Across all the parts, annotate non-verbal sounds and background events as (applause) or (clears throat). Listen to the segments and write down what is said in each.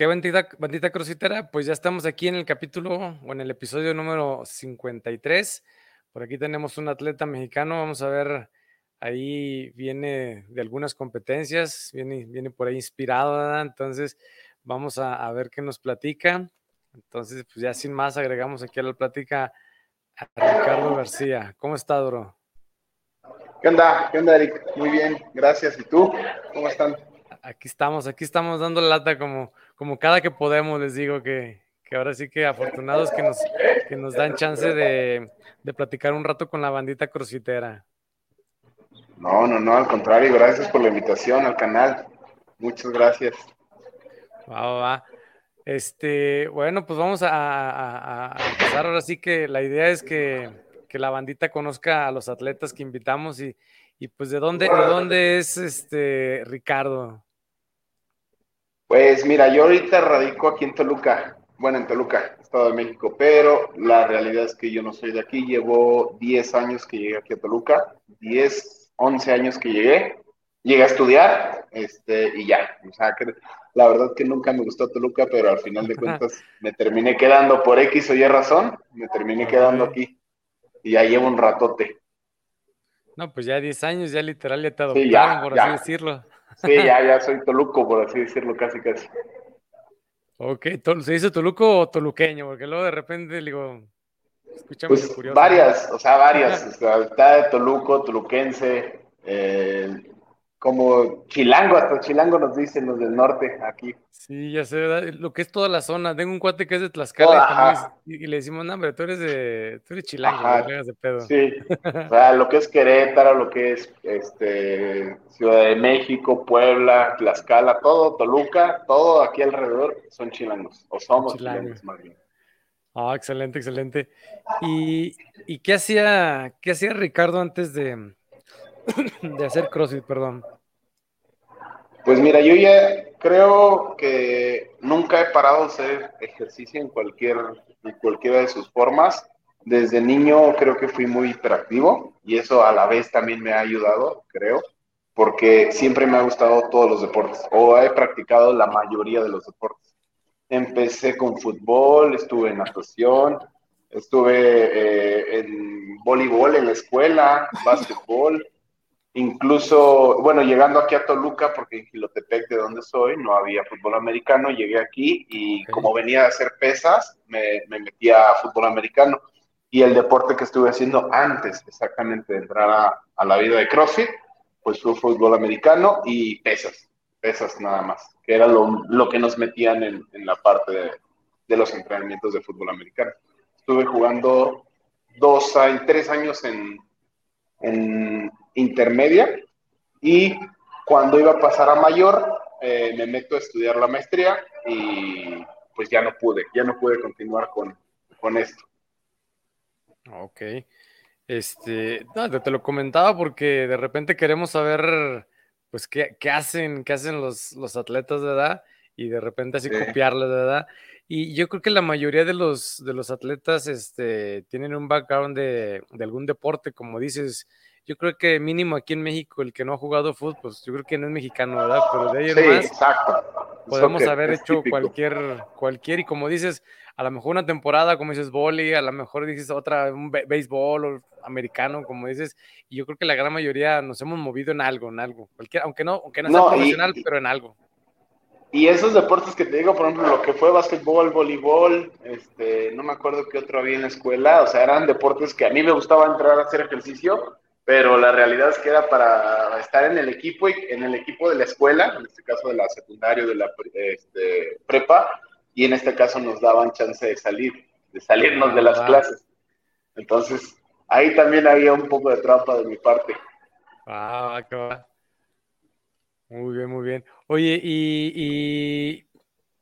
qué bandita, bandita crocitera, pues ya estamos aquí en el capítulo o en el episodio número 53. Por aquí tenemos un atleta mexicano, vamos a ver, ahí viene de algunas competencias, viene, viene por ahí inspirado, ¿verdad? Entonces, vamos a, a, ver qué nos platica. Entonces, pues ya sin más, agregamos aquí a la plática a Ricardo García. ¿Cómo está, Doro? ¿Qué onda? ¿Qué onda, Eric? Muy bien, gracias. ¿Y tú? ¿Cómo están? Aquí estamos, aquí estamos dando lata como, como cada que podemos, les digo que, que ahora sí que afortunados que nos, que nos dan chance de, de platicar un rato con la bandita crocitera. No, no, no, al contrario, gracias por la invitación al canal. Muchas gracias. Va, va, va. Este, bueno, pues vamos a, a, a, empezar. Ahora sí que la idea es que, que, la bandita conozca a los atletas que invitamos y, y pues de dónde, de dónde es este Ricardo. Pues mira, yo ahorita radico aquí en Toluca, bueno, en Toluca, Estado de México, pero la realidad es que yo no soy de aquí, llevo 10 años que llegué aquí a Toluca, 10, 11 años que llegué, llegué a estudiar, este, y ya, o sea, que la verdad que nunca me gustó Toluca, pero al final de (laughs) cuentas me terminé quedando por X o Y razón, me terminé quedando aquí, y ya llevo un ratote. No, pues ya 10 años, ya literal ya te adoptaron, sí, ya, por ya. así decirlo. Sí, ya, ya soy Toluco, por así decirlo, casi, casi. Ok, ¿se dice Toluco o toluqueño? Porque luego de repente digo, escúchame pues, curioso. Varias, o sea, varias. o sea, está de Toluco, toluquense, eh, como chilango, hasta chilango nos dicen los del norte aquí. Sí, ya sé, ¿verdad? Lo que es toda la zona. Tengo un cuate que es de Tlaxcala oh, y, y, le decimos, no, hombre, tú eres de, tú eres chilango, no de pedo. Sí, (laughs) o sea, lo que es Querétaro, lo que es este, Ciudad de México, Puebla, Tlaxcala, todo, Toluca, todo aquí alrededor son chilangos, o somos chilangos, chilangos más bien. Ah, excelente, excelente. ¿Y, y qué hacía, qué hacía Ricardo antes de, (coughs) de hacer CrossFit, perdón? Pues mira, yo ya creo que nunca he parado de hacer ejercicio en cualquier, en cualquiera de sus formas. Desde niño creo que fui muy hiperactivo y eso a la vez también me ha ayudado, creo, porque siempre me ha gustado todos los deportes o he practicado la mayoría de los deportes. Empecé con fútbol, estuve en natación, estuve eh, en voleibol en la escuela, básquetbol, Incluso, bueno, llegando aquí a Toluca, porque en Gilotepec, de donde soy, no había fútbol americano, llegué aquí y okay. como venía a hacer pesas, me, me metí a fútbol americano. Y el deporte que estuve haciendo antes exactamente de entrar a, a la vida de CrossFit, pues fue fútbol americano y pesas, pesas nada más, que era lo, lo que nos metían en, en la parte de, de, los entrenamientos de fútbol americano. Estuve jugando dos, tres años en, en intermedia y cuando iba a pasar a mayor eh, me meto a estudiar la maestría y pues ya no pude, ya no pude continuar con, con esto. Ok. Este, no, te lo comentaba porque de repente queremos saber pues qué, qué hacen, qué hacen los, los, atletas de edad y de repente así sí. copiarles de edad. Y yo creo que la mayoría de los, de los atletas este, tienen un background de, de algún deporte, como dices, yo creo que mínimo aquí en México el que no ha jugado fútbol, pues yo creo que no es mexicano, ¿verdad? Pero de ahí en sí, más exacto. podemos haber hecho típico. cualquier, cualquier, y como dices, a lo mejor una temporada, como dices, boli, a lo mejor dices otra, un béisbol o americano, como dices, y yo creo que la gran mayoría nos hemos movido en algo, en algo, cualquier, aunque no, aunque no sea no, profesional, y, pero en algo. Y esos deportes que te digo, por ejemplo, lo que fue básquetbol, voleibol, este, no me acuerdo qué otro había en la escuela, o sea, eran deportes que a mí me gustaba entrar a hacer ejercicio, pero la realidad es que era para estar en el equipo y en el equipo de la escuela, en este caso de la secundaria, de la este, prepa, y en este caso nos daban chance de salir, de salirnos de las ah, clases. Entonces, ahí también había un poco de trampa de mi parte. Ah, va. Muy bien, muy bien. Oye, y, y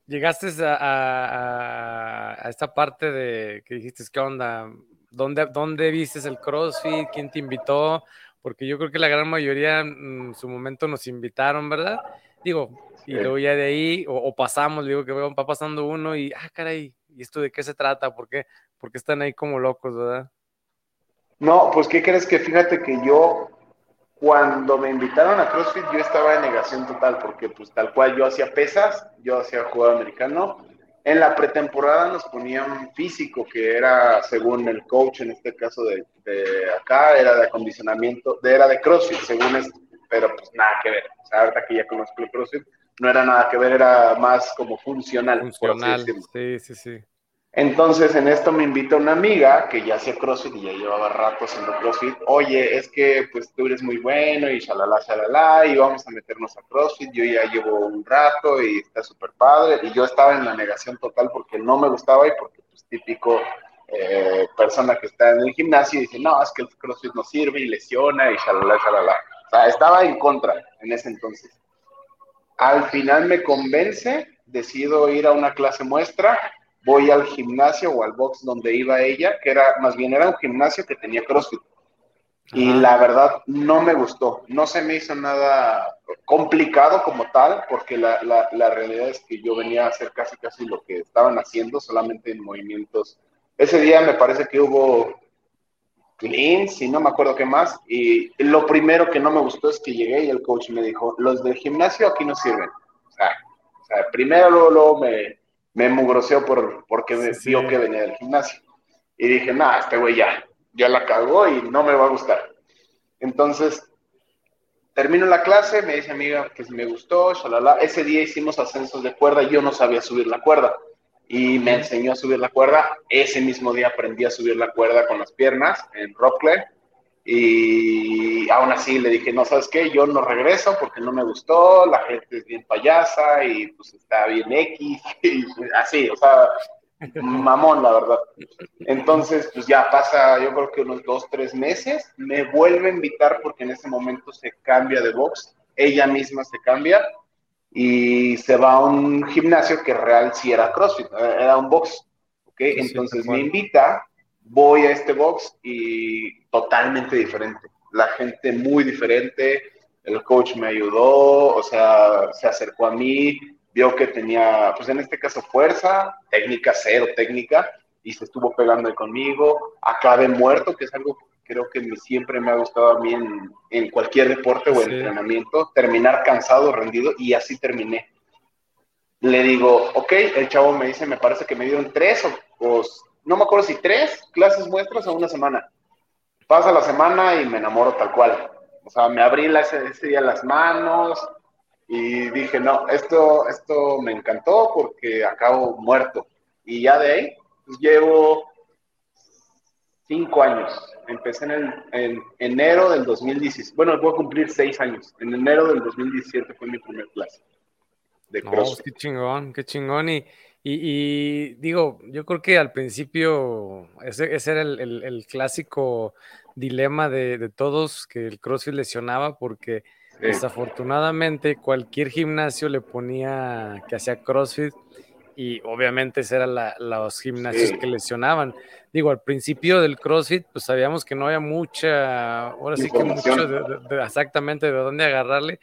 llegaste a, a, a, esta parte de que dijiste, ¿qué onda? ¿Dónde, ¿Dónde viste el CrossFit? ¿Quién te invitó? Porque yo creo que la gran mayoría en su momento nos invitaron, ¿verdad? Digo, y luego ya de ahí, o, o, pasamos, digo que va pasando uno y, ah, caray, ¿y esto de qué se trata? ¿Por qué? Porque están ahí como locos, ¿verdad? No, pues, ¿qué crees que fíjate que yo cuando me invitaron a CrossFit yo estaba en negación total porque pues tal cual yo hacía pesas, yo hacía juego americano. En la pretemporada nos ponían físico, que era según el coach, en este caso de, acá, era de acondicionamiento, de, era de CrossFit, según esto, pero pues nada que ver. O sea, ahorita que ya conozco el CrossFit, no era nada que ver, era más como funcional. Funcional, sí, sí, sí. Entonces en esto me invita una amiga que ya hacía CrossFit y ya llevaba rato haciendo CrossFit. Oye, es que pues tú eres muy bueno y shalala, shalala, y vamos a meternos a CrossFit. Yo ya llevo un rato y está súper padre. Y yo estaba en la negación total porque no me gustaba y porque pues típico eh, persona que está en el gimnasio y dice, no, es que el CrossFit no sirve y lesiona y shalala, shalala. O sea, estaba en contra en ese entonces. Al final me convence, decido ir a una clase muestra voy al gimnasio o al box donde iba ella, que era, más bien era un gimnasio que tenía CrossFit. Y la verdad no me gustó, no se me hizo nada complicado como tal, porque la, la, realidad es que yo venía a hacer casi casi lo que estaban haciendo, solamente en movimientos. Ese día me parece que hubo cleans y no me acuerdo qué más. Y lo primero que no me gustó es que llegué y el coach me dijo, los del gimnasio aquí no sirven. O sea, o sea primero luego me, me mugroseó por, porque me vio que venía del gimnasio. Y dije, nada, este güey ya, ya la cagó y no me va a gustar. Entonces, termino la clase, me dice amiga que me gustó, shalala. Ese día hicimos ascensos de cuerda y yo no sabía subir la cuerda. Y me enseñó a subir la cuerda. Ese mismo día aprendí a subir la cuerda con las piernas en Rockland y aún así le dije, no, ¿sabes qué? Yo no regreso porque no me gustó, la gente es bien payasa y pues está bien X, (laughs) y así, o sea, mamón, la verdad. Entonces, pues ya pasa, yo creo que unos dos, tres meses, me vuelve a invitar porque en ese momento se cambia de box, ella misma se cambia y se va a un gimnasio que real sí era CrossFit, era un box, ¿ok? Entonces me invita voy a este box y totalmente diferente. La gente muy diferente, el coach me ayudó, o sea, se acercó a mí, vio que tenía, pues en este caso fuerza, técnica cero técnica, y se estuvo pegando conmigo. Acabé muerto, que es algo que creo que siempre me ha gustado a mí en, cualquier deporte o entrenamiento, terminar cansado, rendido, y así terminé. Le digo, ok, el chavo me dice, me parece que me dieron tres o, o no me acuerdo si tres clases muestras o una semana. Pasa la semana y me enamoro tal cual. O sea, me abrí ese, día las manos y dije, no, esto, esto me encantó porque acabo muerto. Y ya de ahí, pues llevo cinco años. Empecé en, en enero del 2017. Bueno, voy a cumplir seis años. En enero del 2017 fue mi primer clase. De no, qué chingón, qué chingón. Y, y, digo, yo creo que al principio ese, era el, clásico dilema de, todos que el CrossFit lesionaba porque desafortunadamente cualquier gimnasio le ponía que hacía CrossFit y obviamente eran los gimnasios que lesionaban. Digo, al principio del CrossFit pues sabíamos que no había mucha, ahora sí que mucho exactamente de dónde agarrarle,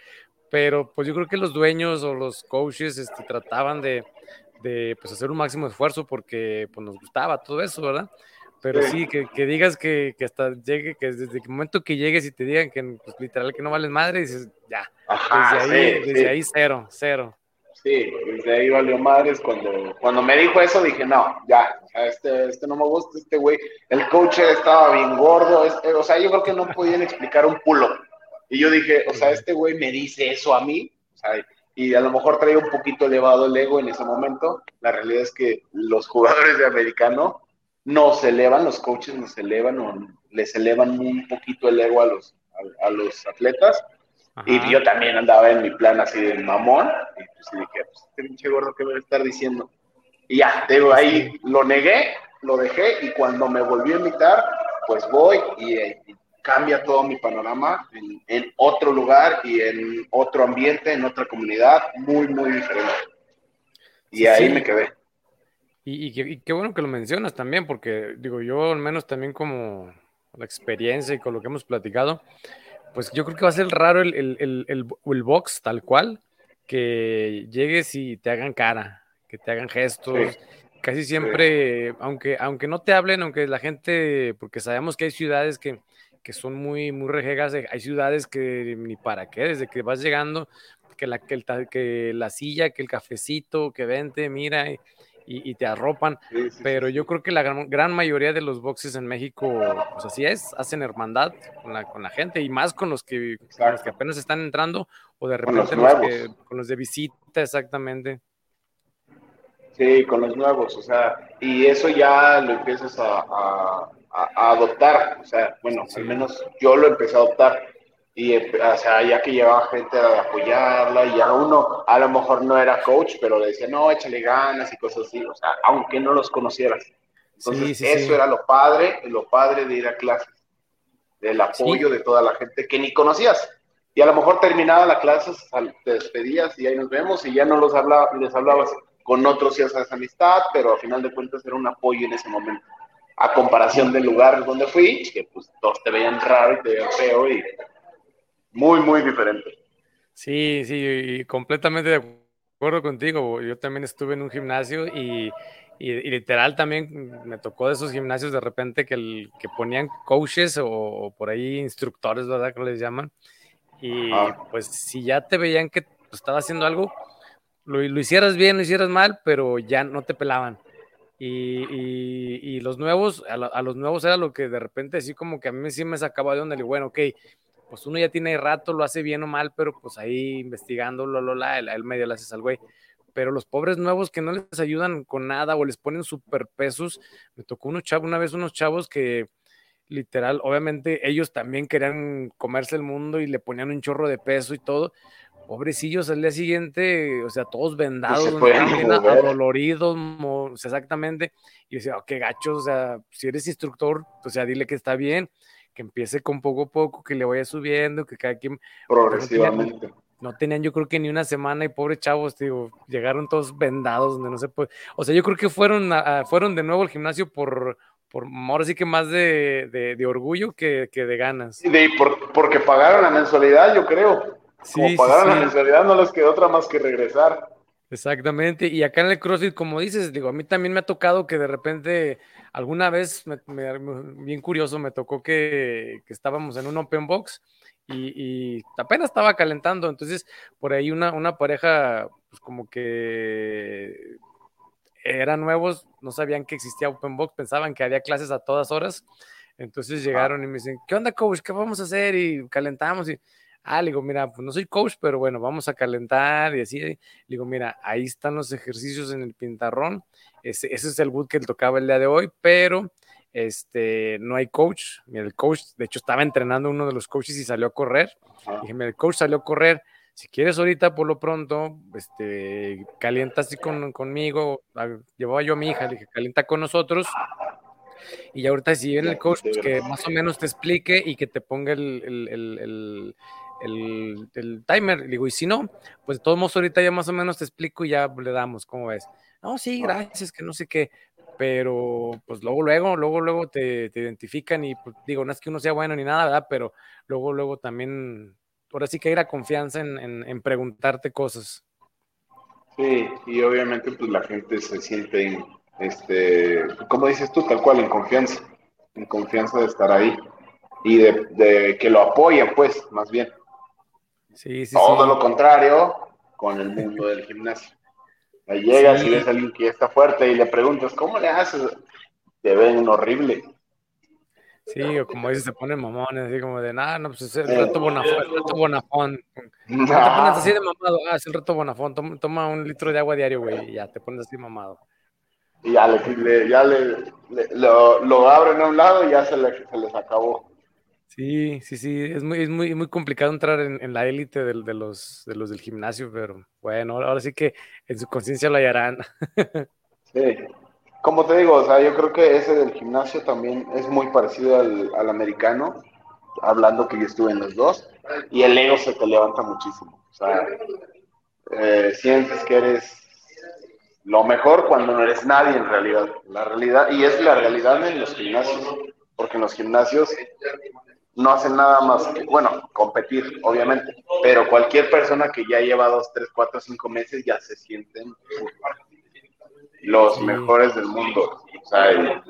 pero pues yo creo que los dueños o los coaches este, trataban de de pues, hacer un máximo esfuerzo porque pues, nos gustaba todo eso, ¿verdad? Pero sí, que, que, digas que, que, hasta llegue, que desde el momento que llegues y te digan que pues, literal que no vales madre, dices, ya, desde, ahí, desde ahí cero, cero. Sí, desde ahí valió madres. Cuando, cuando me dijo eso dije, no, ya, este, este no me gusta, este güey. El coach estaba bien gordo, este, o sea, yo creo que no podían explicar un pulo. Y yo dije, o sea, este güey me dice eso a mí, o sea, y a lo mejor traía un poquito elevado el ego en ese momento. La realidad es que los jugadores de americano no se elevan, los coaches no se elevan o les elevan un poquito el ego a los, a, los atletas. Y yo también andaba en mi plan así de mamón. Y pues dije, pues este pinche gordo, ¿qué me va a estar diciendo? Y ya, digo, ahí lo negué, lo dejé y cuando me volvió a invitar, pues voy y, y cambia todo mi panorama en, otro lugar y en otro ambiente, en otra comunidad, muy, muy diferente. Y ahí me quedé. Y, qué bueno que lo mencionas también, porque digo, yo al menos también como la experiencia y con lo que hemos platicado, pues yo creo que va a ser raro el, el, el, box tal cual, que llegues y te hagan cara, que te hagan gestos. Casi siempre, aunque, aunque no te hablen, aunque la gente, porque sabemos que hay ciudades que, que son muy, muy rejegas. Hay ciudades que ni para qué, desde que vas llegando, que la, que, el, que la silla, que el cafecito, que vente, mira, y, te arropan. pero yo creo que la gran, mayoría de los boxes en México, pues así es, hacen hermandad con la, con la gente y más con los, que, los que apenas están entrando o de repente los, que, con los de visita, exactamente. Sí, con los nuevos, o sea, y eso ya lo empiezas a, adoptar, o sea, bueno, al menos yo lo empecé a adoptar y o sea, ya que llevaba gente a apoyarla y a uno a lo mejor no era coach, pero le decía, no, échale ganas y cosas así, o sea, aunque no los conocieras. Entonces, eso era lo padre, lo padre de ir a clases, del apoyo de toda la gente que ni conocías. Y a lo mejor terminaba la clase, te despedías y ahí nos vemos y ya no los hablaba, les hablabas con otros y haces amistad, pero a final de cuentas era un apoyo en ese momento. A comparación del lugar donde fui, que pues todos te veían raro y te veían feo y muy, muy diferente. Sí, sí, completamente de acuerdo contigo. Yo también estuve en un gimnasio y, literal también me tocó de esos gimnasios de repente que, el, que ponían coaches o, por ahí instructores, ¿verdad? Que les llaman. Y pues si ya te veían que estaba haciendo algo, lo, hicieras bien, lo hicieras mal, pero ya no te pelaban. Y, los nuevos, a, a, los nuevos era lo que de repente así como que a mí sí me sacaba de onda. Y bueno, ok, pues uno ya tiene rato, lo hace bien o mal, pero pues ahí investigando, lo, lo, la, el medio le haces al güey. Pero los pobres nuevos que no les ayudan con nada o les ponen super pesos, me tocó unos chavos, una vez unos chavos que literal, obviamente ellos también querían comerse el mundo y le ponían un chorro de peso y todo. Pobrecillos al día siguiente, o sea, todos vendados, adoloridos, exactamente. Y decía, oh, qué gachos, o sea, si eres instructor, o sea, dile que está bien que empiece con poco a poco, que le vaya subiendo, que cada quien... Progresivamente. No tenían, yo creo que ni una semana y pobres chavos, digo, llegaron todos vendados donde no se puede. O sea, yo creo que fueron, fueron de nuevo al gimnasio por, por ahora sí que más de, orgullo que, de ganas. Y de, por, porque pagaron la mensualidad, yo creo. Sí, Como pagaron la mensualidad, no les quedó otra más que regresar. Exactamente, y acá en el CrossFit, como dices, digo, a mí también me ha tocado que de repente, alguna vez, me, bien curioso, me tocó que, estábamos en un open box y, apenas estaba calentando, entonces por ahí una, una pareja, pues como que eran nuevos, no sabían que existía open box, pensaban que había clases a todas horas, entonces llegaron y me dicen, ¿qué onda, coach? ¿Qué vamos a hacer? Y calentamos y Ah, le digo, mira, pues no soy coach, pero bueno, vamos a calentar y así. Le digo, mira, ahí están los ejercicios en el pintarrón. Ese, ese es el boot que le tocaba el día de hoy, pero este, no hay coach. Mira, el coach, de hecho, estaba entrenando uno de los coaches y salió a correr. Dije, mira, el coach salió a correr. Si quieres ahorita, por lo pronto, este, calienta así con, conmigo. Llevaba yo a mi hija, le dije, calienta con nosotros. Y ahorita si viene el coach, pues que más o menos te explique y que te ponga el, el, el, timer. digo, y si no, pues de todos modos ahorita ya más o menos te explico y ya le damos, ¿cómo ves? No, sí, gracias, que no sé qué. Pero pues luego, luego, luego, luego te, identifican y pues, digo, no es que uno sea bueno ni nada, ¿verdad? Pero luego, luego también, ahora sí que hay la confianza en, preguntarte cosas. Sí, y obviamente pues la gente se siente, este, como dices tú, tal cual, en confianza, en confianza de estar ahí y de, de que lo apoyen, pues, más bien. Todo lo contrario con el mundo del gimnasio. Ahí llegas y ves a alguien que está fuerte y le preguntas, ¿cómo le haces? Te ven horrible. Sí, o como dices, se ponen mamones, así como de, nada, no, pues es el reto bonafón, el reto bonafón. Te pones así de mamado, ah, es el reto bonafón, toma, un litro de agua diario, güey, y ya te pones así mamado. Y ya, le, ya le, lo, lo, abren a un lado y ya se, se les acabó. Sí, sí, sí, es muy, es muy, muy complicado entrar en, la élite de, los, de los del gimnasio, pero bueno, ahora sí que en su conciencia lo hallarán. (laughs) Sí, como te digo, o sea, yo creo que ese del gimnasio también es muy parecido al, americano, hablando que yo estuve en los dos, y el ego se te levanta muchísimo. O sea, eh, sientes que eres lo mejor cuando no eres nadie en realidad. La realidad, y es la realidad en los gimnasios, porque en los gimnasios no hacen nada más que, bueno, competir, obviamente, pero cualquier persona que ya lleva dos, tres, cuatro, cinco meses ya se sienten los mejores del mundo. O sea,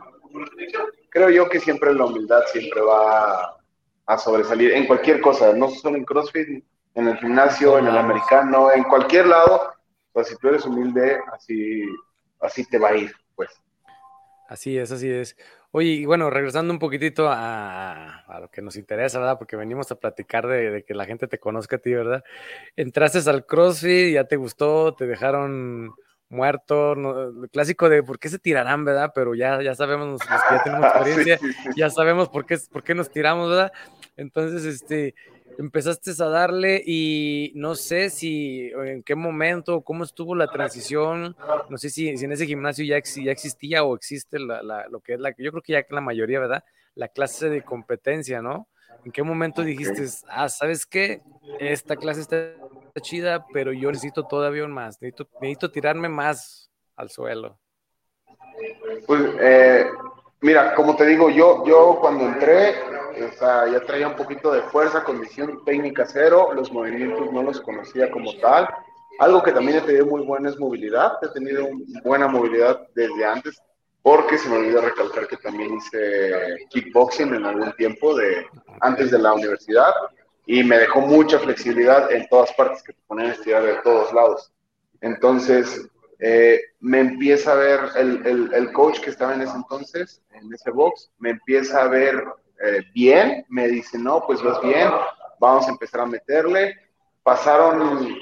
creo yo que siempre la humildad siempre va, a sobresalir en cualquier cosa, no solo en CrossFit, en el gimnasio, en el americano, en cualquier lado. Pues si tú eres humilde, así, así te va a ir, pues. Así es, así es. Oye, y bueno, regresando un poquitito a, lo que nos interesa, ¿verdad? Porque venimos a platicar de, que la gente te conozca a ti, ¿verdad? Entraste al CrossFit, ya te gustó, te dejaron muerto, el clásico de por qué se tirarán, ¿verdad? Pero ya, ya sabemos, los que ya tenemos (laughs) experiencia, ya sabemos por qué, por qué nos tiramos, ¿verdad? Entonces, este, empezaste a darle y no sé si en qué momento, cómo estuvo la transición, no sé si, si en ese gimnasio ya, ya existía o existe la, la, lo que es la, yo creo que ya la mayoría, ¿verdad? La clase de competencia, ¿no? ¿En qué momento dijiste, ah, ¿sabes qué? Esta clase está chida, pero yo necesito todavía más, necesito, necesito tirarme más al suelo? Pues, eh, mira, como te digo, yo, yo cuando entré, o sea, ya traía un poquito de fuerza, condición técnica cero, los movimientos no los conocía como tal. Algo que también he tenido muy buena es movilidad, he tenido buena movilidad desde antes, porque se me olvidó recalcar que también hice kickboxing en algún tiempo de antes de la universidad y me dejó mucha flexibilidad en todas partes que te ponían a estirar de todos lados. Entonces, eh, me empieza a ver el, el, coach que estaba en ese entonces, en ese box, me empieza a ver eh, bien, me dice, no, pues vas bien, vamos a empezar a meterle. Pasaron,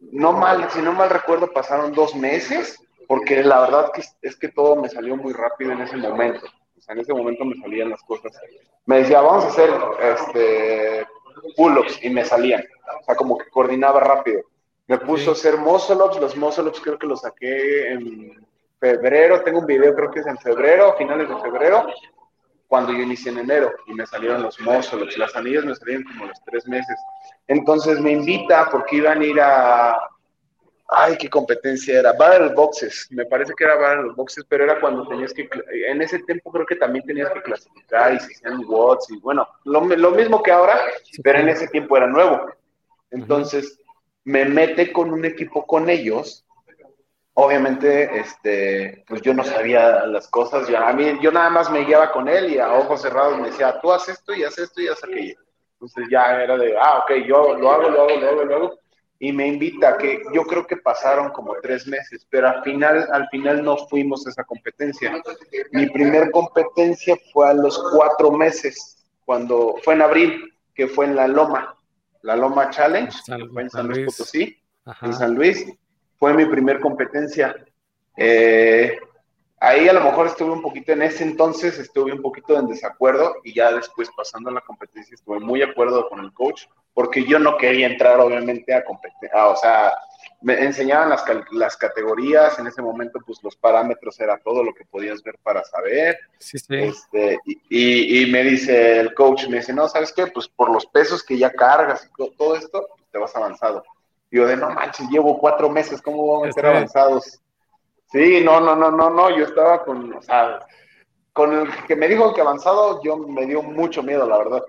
no mal, si no mal recuerdo, pasaron dos meses, porque la verdad que es que todo me salió muy rápido en ese momento. O sea, en ese momento me salían las cosas. Me decía, vamos a hacer este, pull-ups y me salían. O sea, como que coordinaba rápido. Me puso a hacer muscle-ups, los muscle-ups creo que los saqué en febrero, tengo un video creo que es en febrero, finales de febrero, cuando yo inicié en enero y me salieron los muscle-ups, las anillas me salieron como los tres meses. Entonces me invita porque iban a ir a, ay, qué competencia era, Battle Boxes, me parece que era Battle Boxes, pero era cuando tenías que, en ese tiempo creo que también tenías que clasificar y se hacían watts y bueno, lo, lo, mismo que ahora, pero en ese tiempo era nuevo. Entonces me mete con un equipo con ellos. Obviamente, este, pues yo no sabía las cosas, ya, a mí, yo nada más me guiaba con él y a ojos cerrados me decía, tú haces esto y haces esto y haces aquello. Entonces ya era de, ah, ok, yo lo hago, lo hago, lo hago, lo hago y me invita, que yo creo que pasaron como tres meses, pero al final, al final no fuimos a esa competencia. Mi primer competencia fue a los cuatro meses, cuando fue en abril, que fue en la Loma, la Loma Challenge, fue en San, Luis Potosí, en San Luis, fue mi primer competencia. Eh, ahí a lo mejor estuve un poquito, en ese entonces estuve un poquito en desacuerdo y ya después pasando la competencia estuve muy de acuerdo con el coach porque yo no quería entrar obviamente a competir, o sea, me enseñaban las, las, categorías, en ese momento pues los parámetros era todo lo que podías ver para saber. Sí, sí. Este, y, y, me dice el coach, me dice, no, ¿sabes qué? Pues por los pesos que ya cargas y todo esto, pues, te vas avanzado. Y yo de, no manches, llevo cuatro meses, ¿cómo voy a meter avanzados? Sí, no, no, no, no, no, yo estaba con, o sea, con el que me dijo que avanzado, yo me dio mucho miedo, la verdad.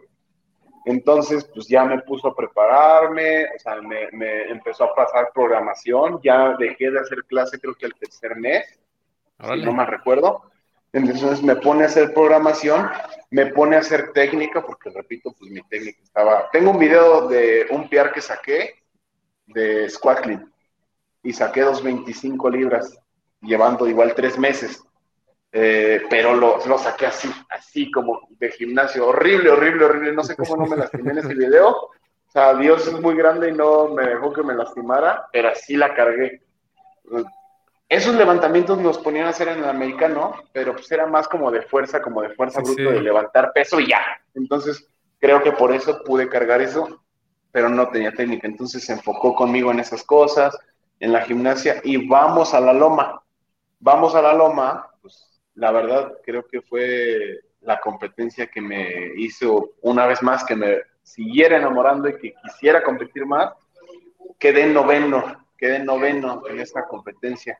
Entonces, pues ya me puso a prepararme, o sea, me, empezó a pasar programación, ya dejé de hacer clase creo que el tercer mes, si no me recuerdo. Entonces me pone a hacer programación, me pone a hacer técnica, porque repito, pues mi técnica estaba... Tengo un video de un PR que saqué de squat clean y saqué 225 libras, llevando igual tres meses. Eh, pero lo, lo, saqué así, así como de gimnasio, horrible, horrible, horrible, no sé cómo no me lastimé en ese video, o sea, Dios es muy grande y no me dejó que me lastimara, pero así la cargué. Esos levantamientos nos ponían a hacer en el americano, pero pues era más como de fuerza, como de fuerza bruta, de levantar peso y ya. Entonces, creo que por eso pude cargar eso, pero no tenía técnica. Entonces se enfocó conmigo en esas cosas, en la gimnasia, y vamos a la loma. Vamos a la loma, la verdad creo que fue la competencia que me hizo una vez más que me siguiera enamorando y que quisiera competir más. Quedé noveno, quedé noveno en esta competencia.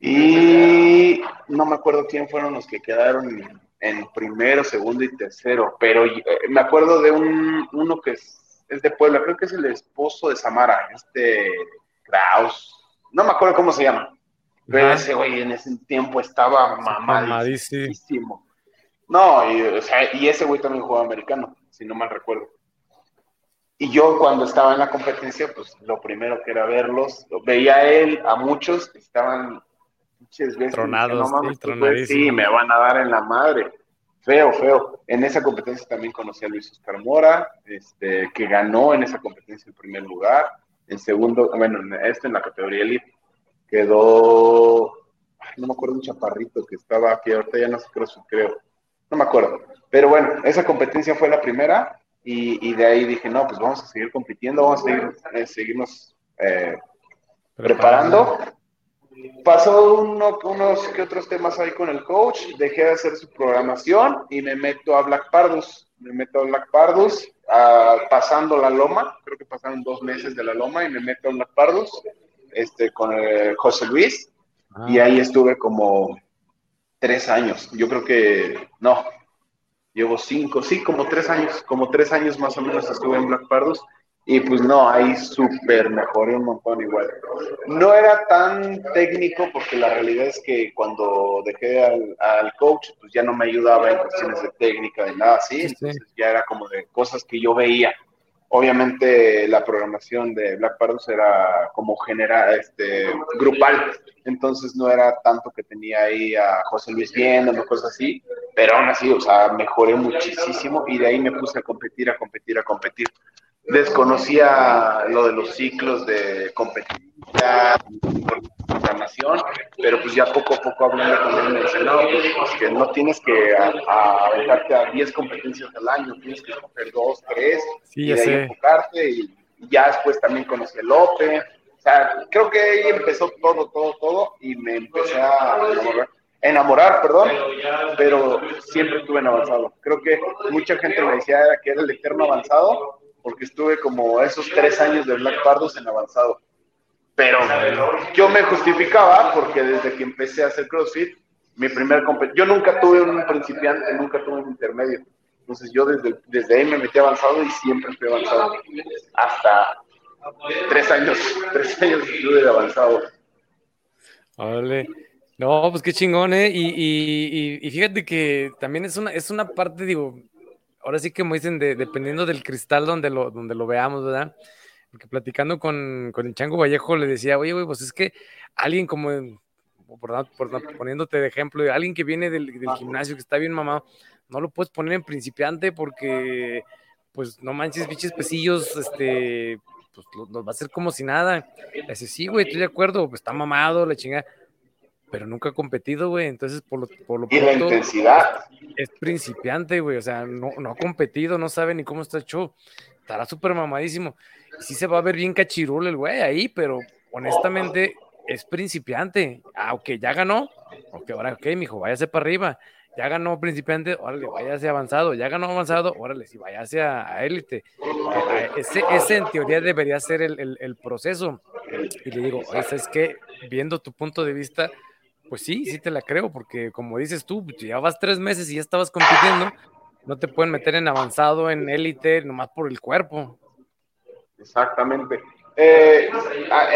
Y no me acuerdo quién fueron los que quedaron en, primero, segundo y tercero, pero eh, me acuerdo de un, uno que es, es, de Puebla, creo que es el esposo de Samara, este Kraus, no me acuerdo cómo se llama pero ese güey en ese tiempo estaba mamadísimo. No, y, o sea, y ese güey también jugaba americano, si no mal recuerdo. Y yo cuando estaba en la competencia, pues lo primero que era verlos, veía a él, a muchos que estaban muchas veces. Tronados, sí, sí, me van a dar en la madre. Feo, feo. En esa competencia también conocí a Luis Oscar Mora, este, que ganó en esa competencia el primer lugar. En segundo, bueno, este en la categoría elite, quedó, no me acuerdo, un chaparrito que estaba aquí, ahorita ya no sé, creo, creo. No me acuerdo. Pero bueno, esa competencia fue la primera y, de ahí dije, no, pues vamos a seguir compitiendo, vamos a seguir, eh, seguirnos eh, preparando. Pasó unos que otros temas ahí con el coach, dejé de hacer su programación y me meto a Black Pardus. Me meto a Black Pardus, pasando la loma, creo que pasaron dos meses de la loma y me meto a Black Pardus este, con eh, José Luis y ah. ahí estuve como tres años. Yo creo que, no, llevo cinco, sí, como tres años, como tres años más o menos estuve en Black Pardos y pues no, ahí súper mejoré un montón igual. No era tan técnico porque la realidad es que cuando dejé al, al coach, pues ya no me ayudaba en cuestiones de técnica, de nada así, entonces ya era como de cosas que yo veía obviamente la programación de Black Pardos era como general, este, grupal, entonces no era tanto que tenía ahí a José Luis viendo o cosas así, pero aún así, o sea, mejoré muchísimo y de ahí me puse a competir, a competir, a competir. Desconocía lo de los ciclos de competitividad, programación, pero pues ya poco a poco hablando con él me dice, no, pues, que no tienes que aventarte a 10 competencias al año, tienes que escoger dos, tres, y de ahí enfocarte, y, ya después también conocí a López, o sea, creo que ahí empezó todo, todo, todo, y me empecé a enamorar, enamorar perdón, pero siempre estuve en avanzado. Creo que mucha gente me decía que era el eterno avanzado, porque estuve como esos tres años de Black Pardos en avanzado pero yo me justificaba porque desde que empecé a hacer CrossFit, mi primer yo nunca tuve un principiante, nunca tuve un intermedio. Entonces yo desde, desde ahí me metí avanzado y siempre fui avanzado. Hasta tres años, (laughs) tres años estuve de avanzado. Vale. No, pues qué chingón, ¿eh? Y, y, y, fíjate que también es una, es una parte, digo, ahora sí que me dicen, de, dependiendo del cristal donde lo, donde lo veamos, ¿verdad? Porque platicando con, con el Chango Vallejo le decía, oye, güey, pues es que alguien como, por, por, poniéndote de ejemplo, alguien que viene del, gimnasio, que está bien mamado, no lo puedes poner en principiante porque, pues, no manches, biches pesillos, este, pues, nos va a hacer como si nada. Le dice, sí, güey, estoy de acuerdo, pues está mamado, la chingada pero nunca ha competido, güey. Entonces, por lo, por lo y la intensidad. Es, principiante, güey. O sea, no, no, ha competido, no sabe ni cómo está hecho. Estará súper mamadísimo sí se va a ver bien cachirul el güey ahí, pero honestamente es principiante. Ah, ok, ya ganó. Ok, ahora, ok, mijo, váyase para arriba. Ya ganó principiante, órale, váyase avanzado. Ya ganó avanzado, órale, sí, váyase a, élite. Ese, ese, en teoría debería ser el, el, proceso. Y le digo, es que viendo tu punto de vista, pues sí, sí te la creo, porque como dices tú, ya vas tres meses y ya estabas compitiendo, no te pueden meter en avanzado, en élite, nomás por el cuerpo. Exactamente. Eh,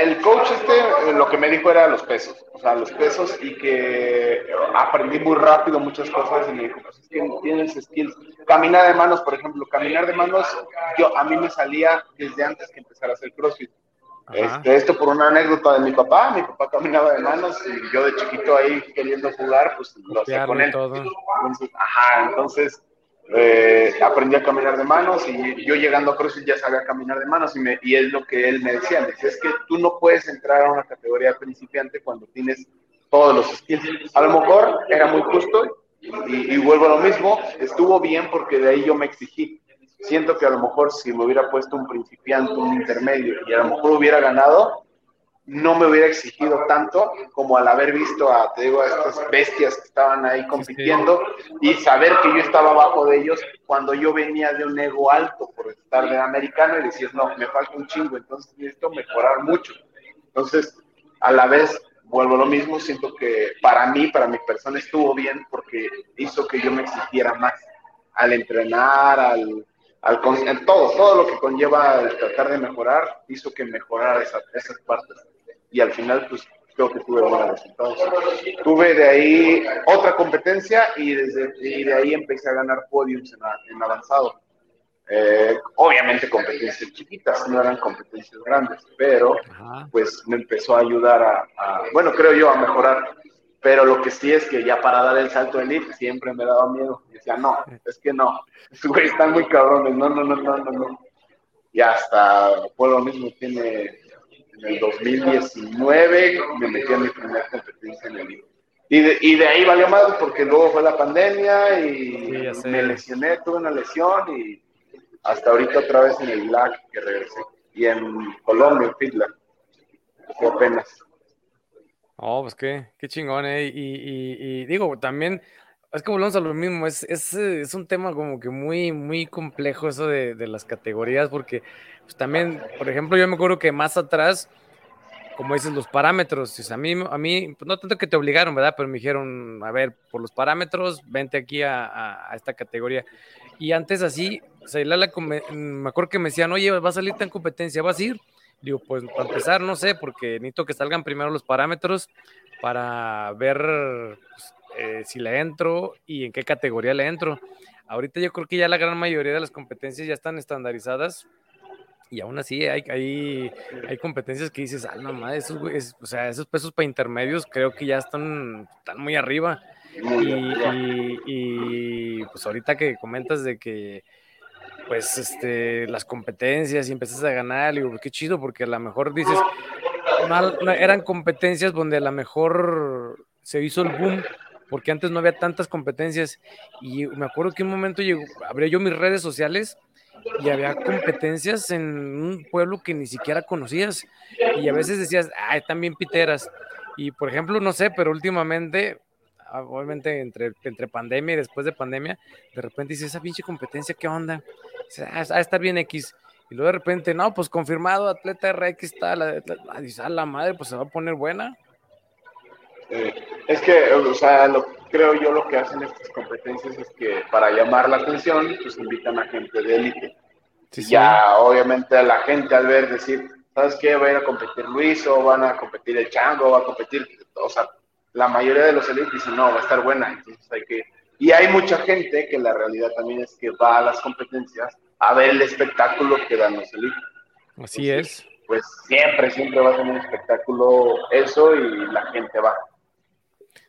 el coach este eh, lo que me dijo era los pesos, o sea, los pesos y que aprendí muy rápido muchas cosas y me dijo, pues es que tienes skills. Caminar de manos, por ejemplo, caminar de manos, yo a mí me salía desde antes que empezar a hacer CrossFit. Este, esto por una anécdota de mi papá, mi papá caminaba de manos y yo de chiquito ahí queriendo jugar, pues lo hacía con él. ajá, entonces eh, aprendí a caminar de manos y yo llegando a CrossFit ya sabía caminar de manos y, me, y es lo que él me decía, me decía, es que tú no puedes entrar a una categoría principiante cuando tienes todos los skills. A lo mejor era muy justo y, y vuelvo a lo mismo, estuvo bien porque de ahí yo me exigí. Siento que a lo mejor si me hubiera puesto un principiante, un intermedio y a lo mejor hubiera ganado, no me hubiera exigido tanto como al haber visto a, te digo, a estas bestias que estaban ahí compitiendo y saber que yo estaba abajo de ellos cuando yo venía de un ego alto por estar de americano y decir, no, me falta un chingo, entonces necesito mejorar mucho. Entonces, a la vez, vuelvo a lo mismo, siento que para mí, para mi persona estuvo bien porque hizo que yo me exigiera más al entrenar, al, al todo, todo lo que conlleva el tratar de mejorar, hizo que mejorara esas partes y al final pues creo que tuve buenos resultados. Tuve de ahí otra competencia y, desde, y de ahí empecé a ganar podiums en, avanzado. Eh, obviamente competencias chiquitas, no eran competencias grandes, pero pues me empezó a ayudar a, bueno, creo yo, a mejorar. Pero lo que sí es que ya para dar el salto de elite siempre me daba miedo. decía, no, es que no, güey, están muy cabrones, no, no, no, no, no, no. Y hasta, por lo mismo, tiene en el 2019 me metí en mi primera competencia en el libro. Y de, y de ahí valió más porque luego fue la pandemia y me lesioné, tuve una lesión y hasta ahorita otra vez en el Black que regresé. Y en Colombia, en Fitla, fue apenas. Oh, pues qué, qué chingón, ¿eh? Y, y, y, digo, también, es que volvemos a lo mismo, es, es, es, un tema como que muy, muy complejo eso de, de las categorías, porque pues también, por ejemplo, yo me acuerdo que más atrás, como dices, los parámetros, a mí, a mí pues no tanto que te obligaron, ¿verdad? Pero me dijeron, a ver, por los parámetros, vente aquí a, esta categoría. Y antes así, o sea, me acuerdo que me decían, oye, va a salir en competencia, ¿vas a ir? Digo, pues para empezar, no sé, porque necesito que salgan primero los parámetros para ver pues, eh, si le entro y en qué categoría le entro. Ahorita yo creo que ya la gran mayoría de las competencias ya están estandarizadas y aún así hay, hay, hay competencias que dices, ah, no madre, esos, o sea, esos pesos para intermedios creo que ya están, están muy arriba. Y, y, pues ahorita que comentas de que pues este las competencias y empiezas a ganar, digo, qué chido, porque a lo mejor dices, eran competencias donde a lo mejor se hizo el boom, porque antes no había tantas competencias. Y me acuerdo que un momento llegó, abrí yo mis redes sociales y había competencias en un pueblo que ni siquiera conocías y a veces decías, ah, están bien piteras. Y por ejemplo, no sé, pero últimamente, obviamente entre, entre pandemia y después de pandemia, de repente dices, esa pinche competencia, ¿qué onda? Ah, a estar bien X. Y luego de repente, no, pues confirmado, atleta RX está, la, la, la, la madre, pues se va a poner buena. es que, o sea, lo, creo yo lo que hacen estas competencias es que para llamar la atención, pues invitan a gente de élite. ya, obviamente, a la gente al ver decir, ¿sabes qué? Va a ir a competir Luis o van a competir el Chango, va a competir, o sea, la mayoría de los élites dicen, no, va a estar buena, entonces hay que Y hay mucha gente que la realidad también es que va a las competencias a ver el espectáculo que dan los élites. Así es. Pues siempre, siempre va a ser un espectáculo eso y la gente va.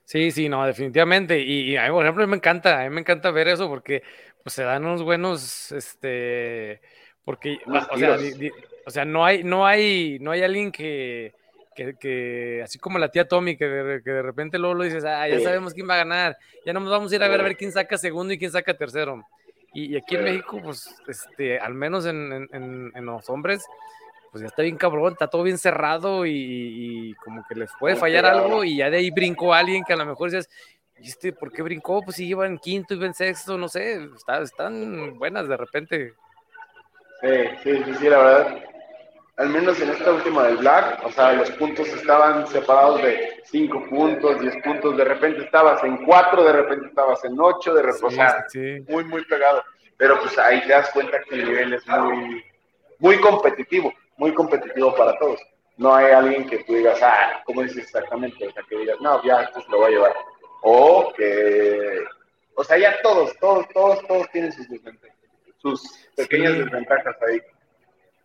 Sí, sí, no, definitivamente. Y, a mí, por ejemplo, me encanta, a mí me encanta ver eso porque pues se dan unos buenos, este, porque, o sea, no hay, no hay, no hay alguien que, que, así como la tía Tommy, que de, que de repente luego lo dices, ah, ya sabemos quién va a ganar, ya no nos vamos a ir a ver a ver quién saca segundo y quién saca tercero. Y, aquí en México, pues, este, al menos en, en, en los hombres, pues ya está bien cabrón, está todo bien cerrado y, como que les puede fallar algo y ya de ahí brincó alguien que a lo mejor dices, ¿viste por qué brincó? Pues si iba en quinto y en sexto, no sé, están buenas de repente. Sí, sí, sí, sí, la verdad. Al menos en esta última del Black, o sea, los puntos estaban separados de 5 puntos, 10 puntos, de repente estabas en 4, de repente estabas en 8, de repente, o sea, muy, muy pegado. Pero pues ahí te das cuenta que el nivel es muy, muy competitivo muy competitivo para todos. No hay alguien que tú digas, ah, ¿cómo dices exactamente? O sea, que digas, no, ya, se lo voy a llevar. O que, o sea, ya todos, todos, todos, todos tienen sus sus pequeñas desventajas ahí.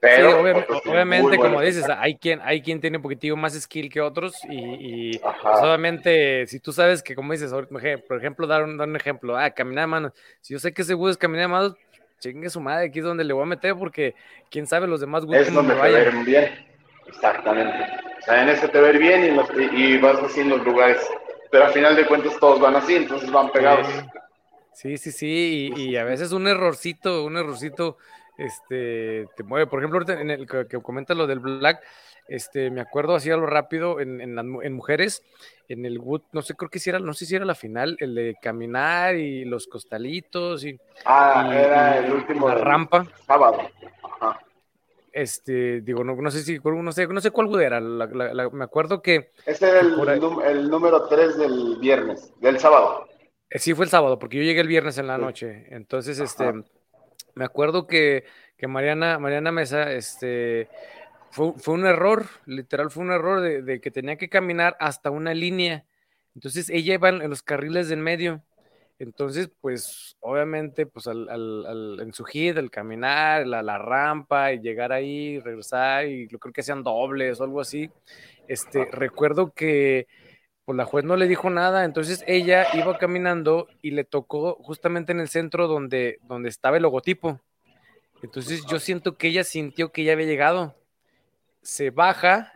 Pero, obviamente, como dices, hay quien, hay quien tiene un poquitivo más skill que otros y, pues, obviamente si tú sabes que, como dices, por ejemplo, dar un, dar un ejemplo, ah, caminar a manos, si yo sé que ese bus es caminar a manos, chingue su madre, aquí es donde le voy a meter porque quién sabe los demás Es donde te ven bien, exactamente. O sea, en ese te ver bien y, vas así en los lugares. Pero al final de cuentas todos van así, entonces van pegados. Sí, sí, sí, y, a veces un errorcito, un errorcito, este, te mueve. Por ejemplo, ahorita en el que, que comenta lo del Black, este, me acuerdo así a lo rápido en, en, mujeres, en el Wood, no sé, creo que si era, no sé si era la final, el de caminar y los costalitos y. Ah, era el último. La rampa. Sábado. Este, digo, no, no sé si, no sé, no sé cuál Wood era, me acuerdo que. Ese era el, número 3 del viernes, del sábado. Eh, sí, fue el sábado, porque yo llegué el viernes en la noche. Entonces, este, me acuerdo que, que Mariana, Mariana Mesa, este fue, fue, un error, literal fue un error de, de, que tenía que caminar hasta una línea. Entonces ella iba en los carriles del medio. Entonces, pues obviamente, pues al, al, al, en su hit, el caminar, la, la, rampa y llegar ahí, regresar, y yo creo que hacían dobles o algo así. Este, recuerdo que pues la juez no le dijo nada, entonces ella iba caminando y le tocó justamente en el centro donde, donde estaba el logotipo. Entonces yo siento que ella sintió que ya había llegado. Se baja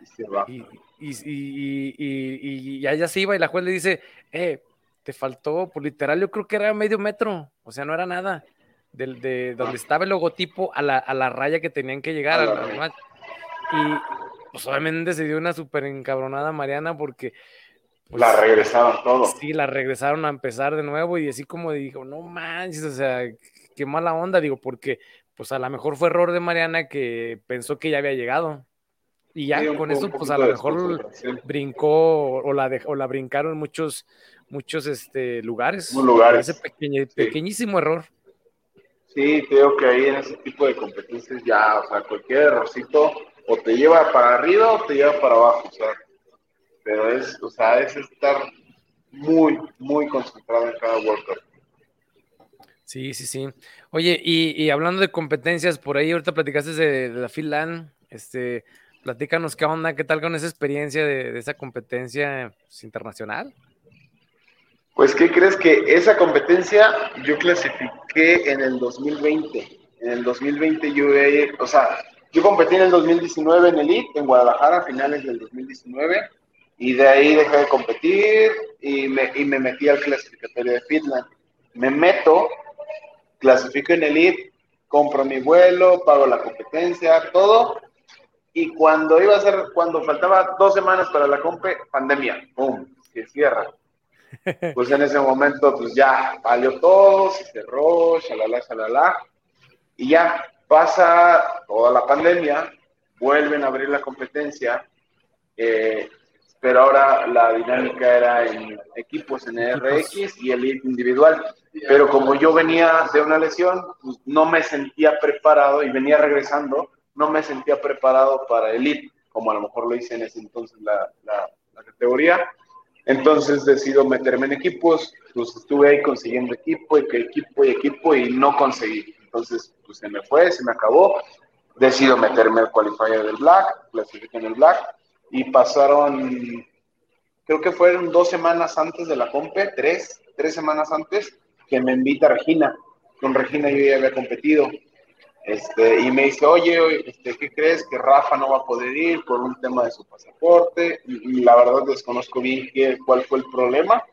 y, y, y, y, ya se iba y la juez le dice, eh, te faltó, por literal, yo creo que era medio metro, o sea, no era nada. De, de donde estaba el logotipo a la, a la, raya que tenían que llegar. A la, y pues obviamente se dio una súper encabronada Mariana porque pues, la regresaron todo. Sí, la regresaron a empezar de nuevo y así como dijo, no manches, o sea, qué mala onda, digo, porque pues a lo mejor fue error de Mariana que pensó que ya había llegado. Y ya con eso, pues a lo mejor brincó o la, o la brincaron muchos, muchos este, lugares. lugares. Ese pequeño, pequeñísimo error. Sí, creo que ahí en ese tipo de competencias ya, o sea, cualquier errorcito o te lleva para arriba o te lleva para abajo, o sea, pero es, o sea, es estar muy, muy concentrado en cada workout. Sí, sí, sí. Oye, y, y, hablando de competencias, por ahí ahorita platicaste de, de la Finland, este, platícanos qué onda, qué tal con esa experiencia de, de esa competencia pues, internacional. Pues, ¿qué crees que esa competencia yo clasifiqué en el 2020? En el 2020 yo, o sea, yo competí en el 2019 en Elite, en Guadalajara, a finales del 2019 y de ahí dejé de competir y me, y me metí al clasificatorio de Fitland. Me meto, clasifico en Elite, compro mi vuelo, pago la competencia, todo. Y cuando iba a ser, cuando faltaba dos semanas para la compe, pandemia, ¡pum! Se cierra. (laughs) Pues en ese momento, pues ya valió todo, se cerró, shalala, shalala. Y ya pasa toda la pandemia, vuelven a abrir la competencia. Eh, pero ahora la dinámica era en equipos en RX y el individual. Pero como yo venía de una lesión, pues no me sentía preparado y venía regresando, no me sentía preparado para elite, como a lo mejor lo hice en ese entonces la, la, la categoría. Entonces decido meterme en equipos, pues estuve ahí consiguiendo equipo y que equipo y equipo y no conseguí. Entonces, pues se me fue, se me acabó. Decido meterme al qualifier del Black, clasifico en el Black y pasaron, creo que fueron dos semanas antes de la compe, tres, tres semanas antes, que me invita Regina. Con Regina yo ya había competido. Este, y me dice, oye, este, ¿qué crees? Que Rafa no va a poder ir por un tema de su pasaporte. Y, la verdad desconozco bien qué, cuál fue el problema.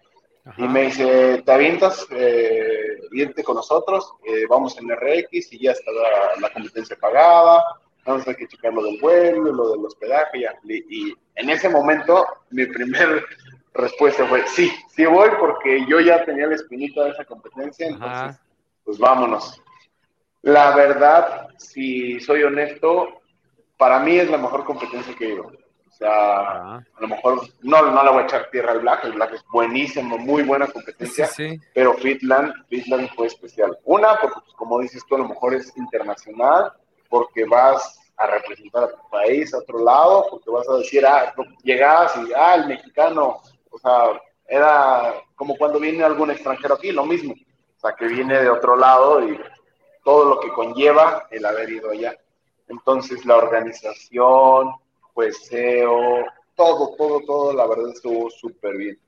Ajá. Y me dice, ¿te avientas eh, irte con nosotros? Eh, vamos en RX y ya está la, la competencia pagada vamos a que checar lo del vuelo, lo del hospedaje, y, y en ese momento mi primer respuesta fue, sí, sí voy porque yo ya tenía la espinita de esa competencia, entonces, Ajá. pues vámonos. La verdad, si soy honesto, para mí es la mejor competencia que he ido. O sea, Ajá. a lo mejor no, no le voy a echar tierra al Black, el Black es buenísimo, muy buena competencia, sí, sí. pero Fitland, Fitland fue especial. Una, porque pues, como dices tú, a lo mejor es internacional, porque vas a representar a tu país, a otro lado, porque vas a decir, ah, llegabas y, ah, el mexicano, o sea, era como cuando viene algún extranjero aquí, lo mismo, o sea, que viene de otro lado y todo lo que conlleva el haber ido allá. Entonces, la organización, jueceo, todo, todo, todo, la verdad estuvo súper bien.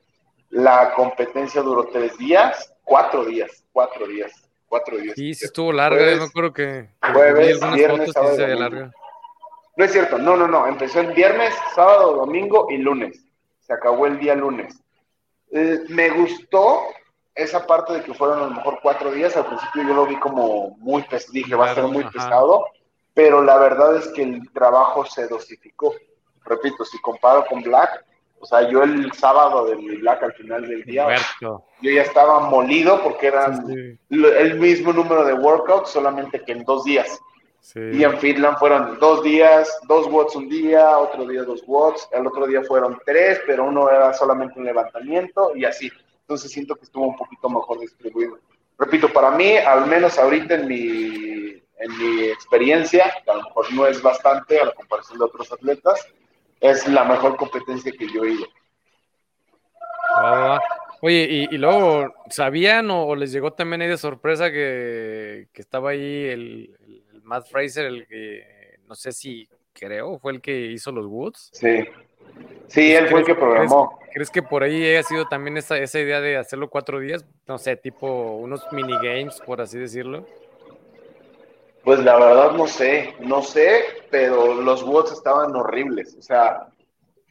La competencia duró tres días, cuatro días, cuatro días cuatro días. Sí, sí estuvo larga, jueves, me acuerdo que jueves, viernes, sábado, larga. No es cierto, no, no, no, empezó el viernes, sábado, domingo y lunes. Se acabó el día lunes. Eh, me gustó esa parte de que fueron a lo mejor cuatro días, al principio yo lo vi como muy pesado, dije, va a ser muy ajá. pesado, pero la verdad es que el trabajo se dosificó. Repito, si comparo con Black, o sea, yo el sábado de mi Black al final del día, yo ya estaba molido porque eran sí, sí. el mismo número de workouts, solamente que en dos días. Sí. Y en Finland fueron dos días, dos watts un día, otro día dos watts, el otro día fueron tres, pero uno era solamente un levantamiento y así. Entonces siento que estuvo un poquito mejor distribuido. Repito, para mí, al menos ahorita en mi, en mi experiencia, que a lo mejor no es bastante a la comparación de otros atletas, es la mejor competencia que yo he ido. Oye, y, luego, ¿sabían o, les llegó también ahí de sorpresa que, estaba ahí el, Matt Fraser, el que no sé si creo, fue el que hizo los Woods? Sí. Sí, él fue el que programó. ¿crees, que por ahí haya sido también esa, esa idea de hacerlo cuatro días? No sé, tipo unos minigames, por así decirlo. Pues la verdad no sé, no sé, pero los Woods estaban horribles. O sea,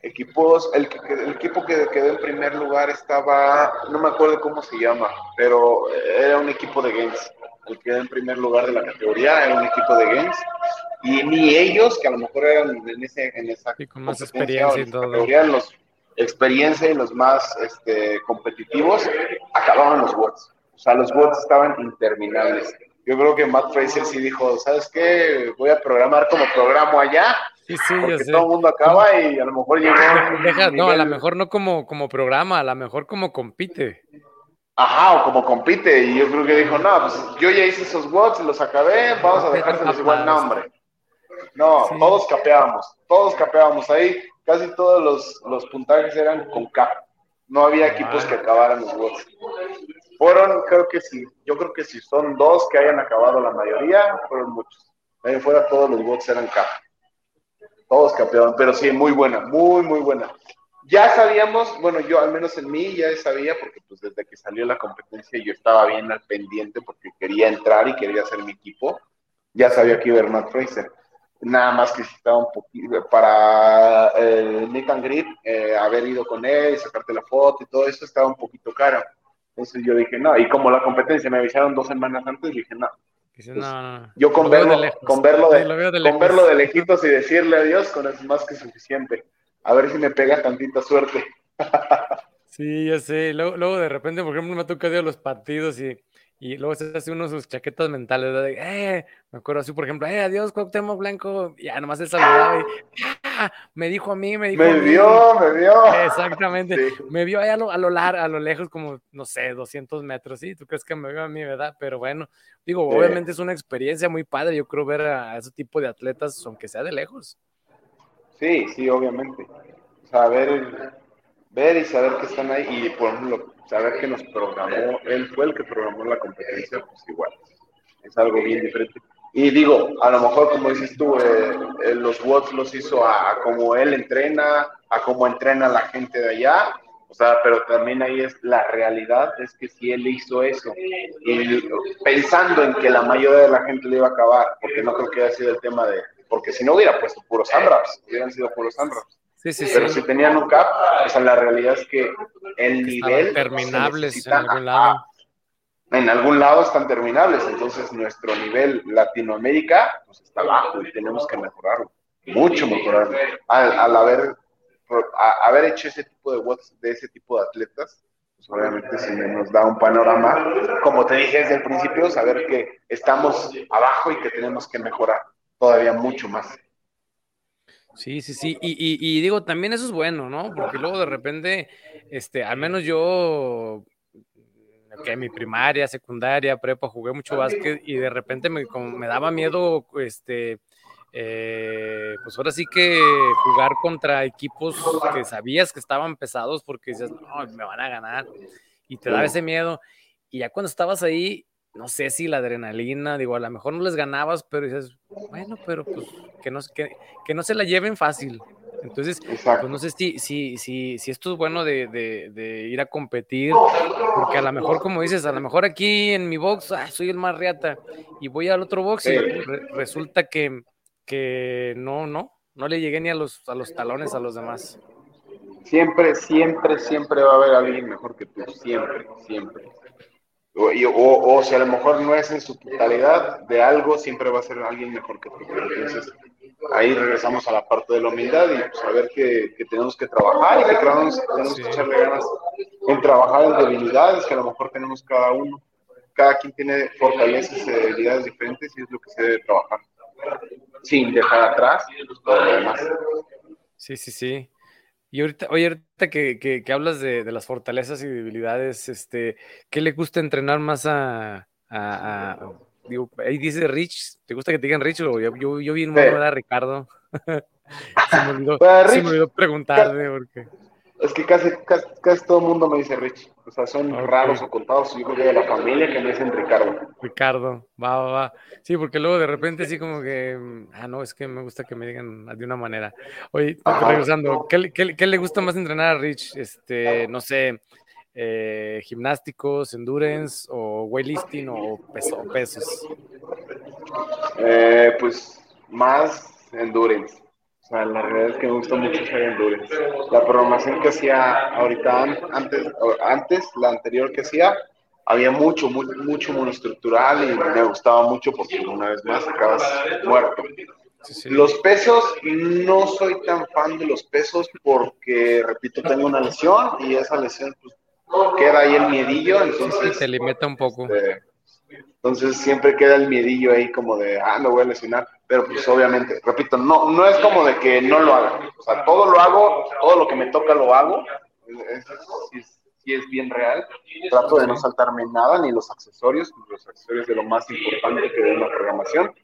equipos, el, el, equipo que quedó en primer lugar estaba, no me acuerdo cómo se llama, pero era un equipo de games. El que quedó en primer lugar de la categoría era un equipo de games. Y ni ellos, que a lo mejor eran en, ese, en esa con más experiencia y todo. Categoría, los experiencia y los más este, competitivos, acababan los bots. O sea, los bots estaban interminables. Yo creo que Matt Fraser sí dijo, ¿sabes qué? Voy a programar como programo allá Sí, sí, porque todo el mundo acaba y a lo mejor llegó. no, a lo mejor no como, como programa, a lo mejor como compite. Ajá, o como compite. Y yo creo que dijo, no, pues yo ya hice esos bots, los acabé, vamos a dejárselos igual nombre. No, todos capeábamos, todos capeábamos ahí. Casi todos los, los puntajes eran con cap. No había equipos que acabaran los bots. Fueron, creo que sí, yo creo que si son dos que hayan acabado la mayoría, fueron muchos. Ahí fuera todos los bots eran cap. Todos campeón, pero sí, muy buena, muy, muy buena. Ya sabíamos, bueno, yo al menos en mí ya sabía, porque pues desde que salió la competencia yo estaba bien al pendiente porque quería entrar y quería hacer mi equipo. Ya sabía que iba a Matt Fraser. Nada más que estaba un poquito, para el meet and greet, eh, haber ido con él, sacarte la foto y todo eso estaba un poquito caro. Entonces yo dije, no, y como la competencia me avisaron dos semanas antes, dije, no, yo con verlo, con verlo de, con verlo de lejitos y decirle adiós con es más que suficiente. A ver si me pega tantita suerte. (laughs) sí, ya sé. Luego, luego de repente, por ejemplo, me ha tocado los partidos y y luego se hace uno de sus chaquetas mentales, de, eh, me acuerdo así, por ejemplo, eh, adiós, Cuauhtémoc Blanco, ya nomás se saludaba y, ah, me dijo a mí, me dijo Me vio, me vio. Exactamente, me vio ahí a lo, a lo, a lo lejos, como, no sé, 200 metros, sí, tú crees que me vio a mí, ¿verdad? Pero bueno, digo, obviamente es una experiencia muy padre, yo creo ver a, ese tipo de atletas, aunque sea de lejos. Sí, sí, obviamente. O sea, ver, ver y saber que están ahí, y por ejemplo, saber que nos programó, él fue el que programó la competencia, pues igual, es algo bien diferente. Y digo, a lo mejor, como dices tú, eh, eh, los WOTS los hizo a, como él entrena, a cómo entrena la gente de allá, o sea, pero también ahí es la realidad, es que si él hizo eso, y pensando en que la mayoría de la gente le iba a acabar, porque no creo que haya sido el tema de, porque si no hubiera puesto puros Sandraps, hubieran sido puros Pero si tenían un cap, o sea, la realidad es que el nivel... Terminables en algún lado. En algún lado están terminables, entonces nuestro nivel Latinoamérica pues está bajo y tenemos que mejorarlo, mucho mejorarlo. Al, haber, haber hecho ese tipo de watts de ese tipo de atletas, pues obviamente sí nos da un panorama, como te dije desde el principio, saber que estamos abajo y que tenemos que mejorar todavía mucho más. Sí, sí, sí. Y, y, digo, también eso es bueno, ¿no? Porque luego de repente, este, al menos yo, que en mi primaria, secundaria, prepa, jugué mucho básquet y de repente me, como me daba miedo, este, eh, pues ahora sí que jugar contra equipos que sabías que estaban pesados porque dices, no, me van a ganar. Y te daba ese miedo. Y ya cuando estabas ahí, no sé si la adrenalina, digo, a lo mejor no les ganabas, pero dices, bueno, pero pues que no, que, que no se la lleven fácil. Entonces, pues no sé si, si, si, si esto es bueno de, de, ir a competir, porque a lo mejor, como dices, a lo mejor aquí en mi box ah, soy el más riata y voy al otro box y resulta que, que no, no, no le llegué ni a los, a los talones a los demás. Siempre, siempre, siempre va a haber alguien mejor que tú, siempre, siempre. O, o, si a lo mejor no es en su totalidad de algo, siempre va a ser alguien mejor que tú. Entonces, ahí regresamos a la parte de la humildad y saber que, tenemos que trabajar y que tenemos, que echarle ganas en trabajar en debilidades que a lo mejor tenemos cada uno. Cada quien tiene fortalezas y debilidades diferentes y es lo que se debe trabajar. Sin dejar atrás todo lo demás. Sí, sí, sí. Y ahorita, oye, ahorita que, hablas de, las fortalezas y debilidades, este, ¿qué le gusta entrenar más a, digo, ahí dice Rich, ¿te gusta que te digan Rich? Yo, yo, yo vi un era Ricardo. (laughs) se me (laughs) olvidó, se me olvidó preguntarle porque... Es que casi, casi, todo el mundo me dice Rich. O sea, son raros o contados hijos de la familia que me dicen Ricardo. Ricardo, va, va, va. Sí, porque luego de repente sí como que, ah, no, es que me gusta que me digan de una manera. Oye, regresando, ¿qué, qué, qué le gusta más entrenar a Rich? Este, no sé, eh, gimnásticos, endurance o weightlifting o, peso, pesos? Eh, pues más endurance. Sea, la realidad es que me gusta mucho hacer endurance. La programación que hacía ahorita, antes, antes la anterior que hacía, había mucho, mucho, mucho monoestructural y me gustaba mucho porque una vez más acabas muerto. Los pesos, no soy tan fan de los pesos porque, repito, tengo una lesión y esa lesión pues, queda ahí el miedillo, entonces... se limita un poco. Este, entonces siempre queda el miedillo ahí como de, ah, lo voy a lesionar, pero pues obviamente, repito, no, no es como de que no lo haga, o sea, todo lo hago, todo lo que me toca lo hago, si es, bien real, trato de no saltarme nada, ni los accesorios, los accesorios de lo más importante que de una programación,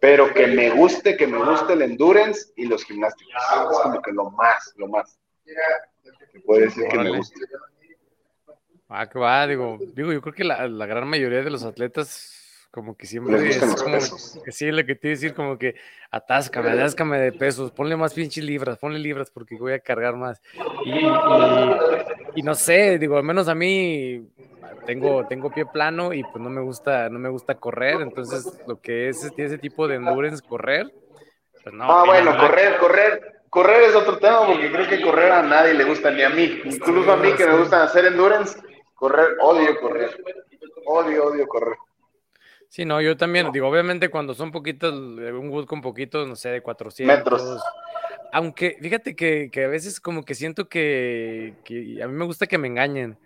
pero que me guste, que me guste el endurance y los gimnásticos, es como que lo más, lo más, que puede decir que me guste. Ah, que va, digo, digo, yo creo que la, la gran mayoría de los atletas como que siempre es como que sí, lo que te decir, como que atáscame, atáscame de pesos, ponle más pinches libras, ponle libras porque voy a cargar más. Y, y, no sé, digo, al menos a mí tengo, tengo pie plano y pues no me gusta, no me gusta correr, entonces lo que es ese tipo de endurance, correr, pues no. Ah, bueno, correr, correr, correr es otro tema porque creo que correr a nadie le gusta, ni a mí, incluso a mí que me gusta hacer endurance Correr, odio correr. Odio, odio correr. Sí, no, yo también, digo, obviamente cuando son poquitos, un wood con poquitos, no sé, de 400. Metros. Aunque, fíjate que, a veces como que siento que, a mí me gusta que me engañen.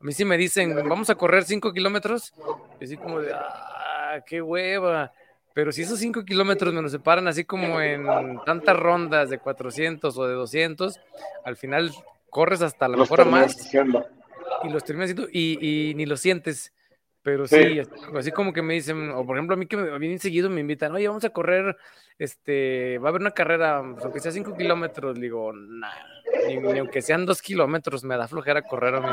A mí sí me dicen, vamos a correr 5 kilómetros, y así como de, ah, qué hueva. Pero si esos 5 kilómetros me los separan así como en tantas rondas de 400 o de 200, al final corres hasta la mejor más y los terminas haciendo y, ni lo sientes. Pero sí, así como que me dicen, o por ejemplo, a mí que me vienen seguido me invitan, oye, vamos a correr, este, va a haber una carrera, pues, aunque sea 5 kilómetros, digo, nah, ni, aunque sean 2 kilómetros, me da flojera correr a mí.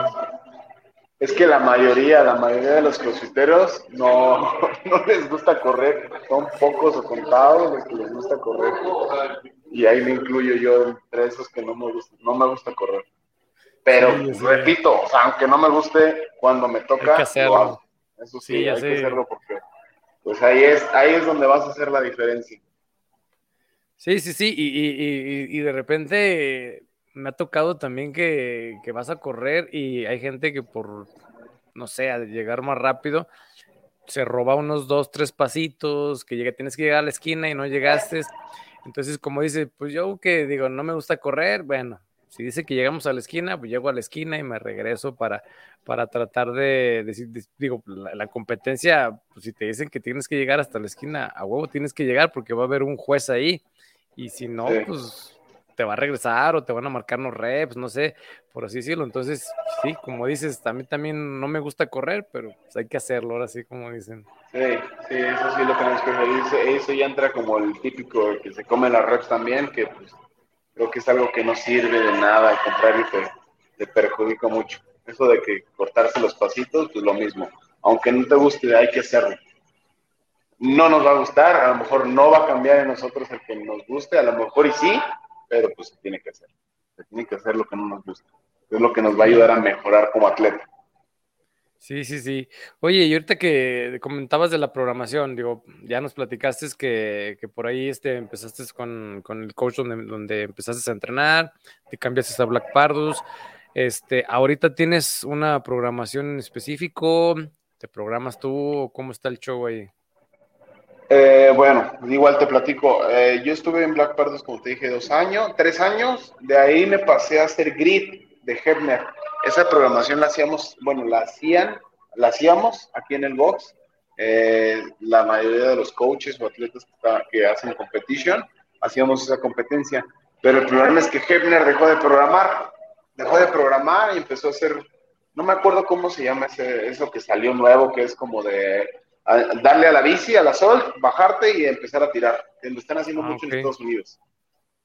Es que la mayoría, la mayoría de los crossfiteros no, (laughs) no les gusta correr, son pocos o contados los que les gusta correr. Y ahí me incluyo yo entre esos que no me gusta, no me gusta correr. Pero repito, o sea, aunque no me guste, cuando me toca. Eso sí, hay que hacerlo porque pues ahí es, ahí es donde vas a hacer la diferencia. Sí, sí, sí, y, y, y, de repente me ha tocado también que, que, vas a correr y hay gente que por, no sé, al llegar más rápido, se roba unos dos, tres pasitos, que llega, tienes que llegar a la esquina y no llegaste. Entonces, como dice, pues yo que digo, no me gusta correr, bueno, si dice que llegamos a la esquina, pues llego a la esquina y me regreso para, para tratar de, decir, digo, la, competencia, pues si te dicen que tienes que llegar hasta la esquina, a huevo tienes que llegar porque va a haber un juez ahí. Y si no, pues te va a regresar o te van a marcar los reps, no sé, por así decirlo. Entonces, sí, como dices, mí también no me gusta correr, pero pues, hay que hacerlo, ahora sí, como dicen. Sí, sí, eso sí lo tenemos que hacer. Eso ya entra como el típico que se come las reps también, que pues creo que es algo que no sirve de nada, al contrario, te, te perjudica mucho. Eso de que cortarse los pasitos, pues lo mismo. Aunque no te guste, hay que hacerlo. No nos va a gustar, a lo mejor no va a cambiar en nosotros el que nos guste, a lo mejor y sí, pero pues se tiene que hacer. Se tiene que hacer lo que no nos gusta. Es lo que nos va a ayudar a mejorar como atleta. Sí, sí, sí. Oye, y ahorita que comentabas de la programación, digo, ya nos platicaste que, que por ahí este, empezaste con, con el coach donde, donde, empezaste a entrenar, te cambiaste a Black Pardus. Este, ahorita tienes una programación en específico, ¿te programas tú? ¿Cómo está el show ahí? Eh, bueno, igual te platico. Eh, yo estuve en Black Pardus, como te dije, dos años, tres años. De ahí me pasé a hacer grid de Hebner esa programación la hacíamos, bueno, la hacían, la hacíamos aquí en el box. Eh, la mayoría de los coaches o atletas que, hacen competition, hacíamos esa competencia. Pero el problema es que Hebner dejó de programar, dejó de programar y empezó a hacer, no me acuerdo cómo se llama ese, eso que salió nuevo, que es como de darle a la bici, a la sol, bajarte y empezar a tirar. Lo están haciendo ah, mucho en Estados Unidos.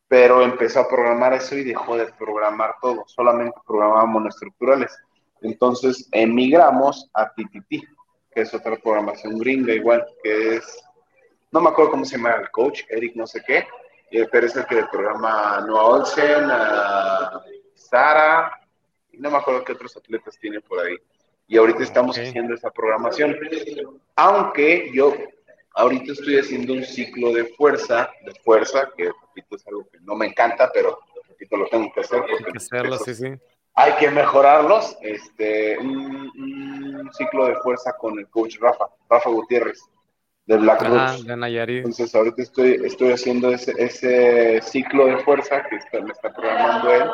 Pero empezó a programar eso y dejó de programar todo, solamente programaba monoestructurales. Entonces emigramos a TTT, que es otra programación gringa igual, que es, no me acuerdo cómo se llama el coach, Eric no sé qué, pero es el que le programa Noah Olsen, a Sara, no me acuerdo qué otros atletas tiene por ahí. Y ahorita estamos haciendo esa programación. Aunque yo ahorita estoy haciendo un ciclo de fuerza, de fuerza, que repito es algo que no me encanta, pero repito lo tengo que hacer. Porque hay que hacerlo, sí, sí. Hay que mejorarlos. Este, un, ciclo de fuerza con el coach Rafa, Rafa Gutiérrez, de Black ah, de Nayarit. Entonces ahorita estoy, estoy haciendo ese, ese ciclo de fuerza que me está programando él.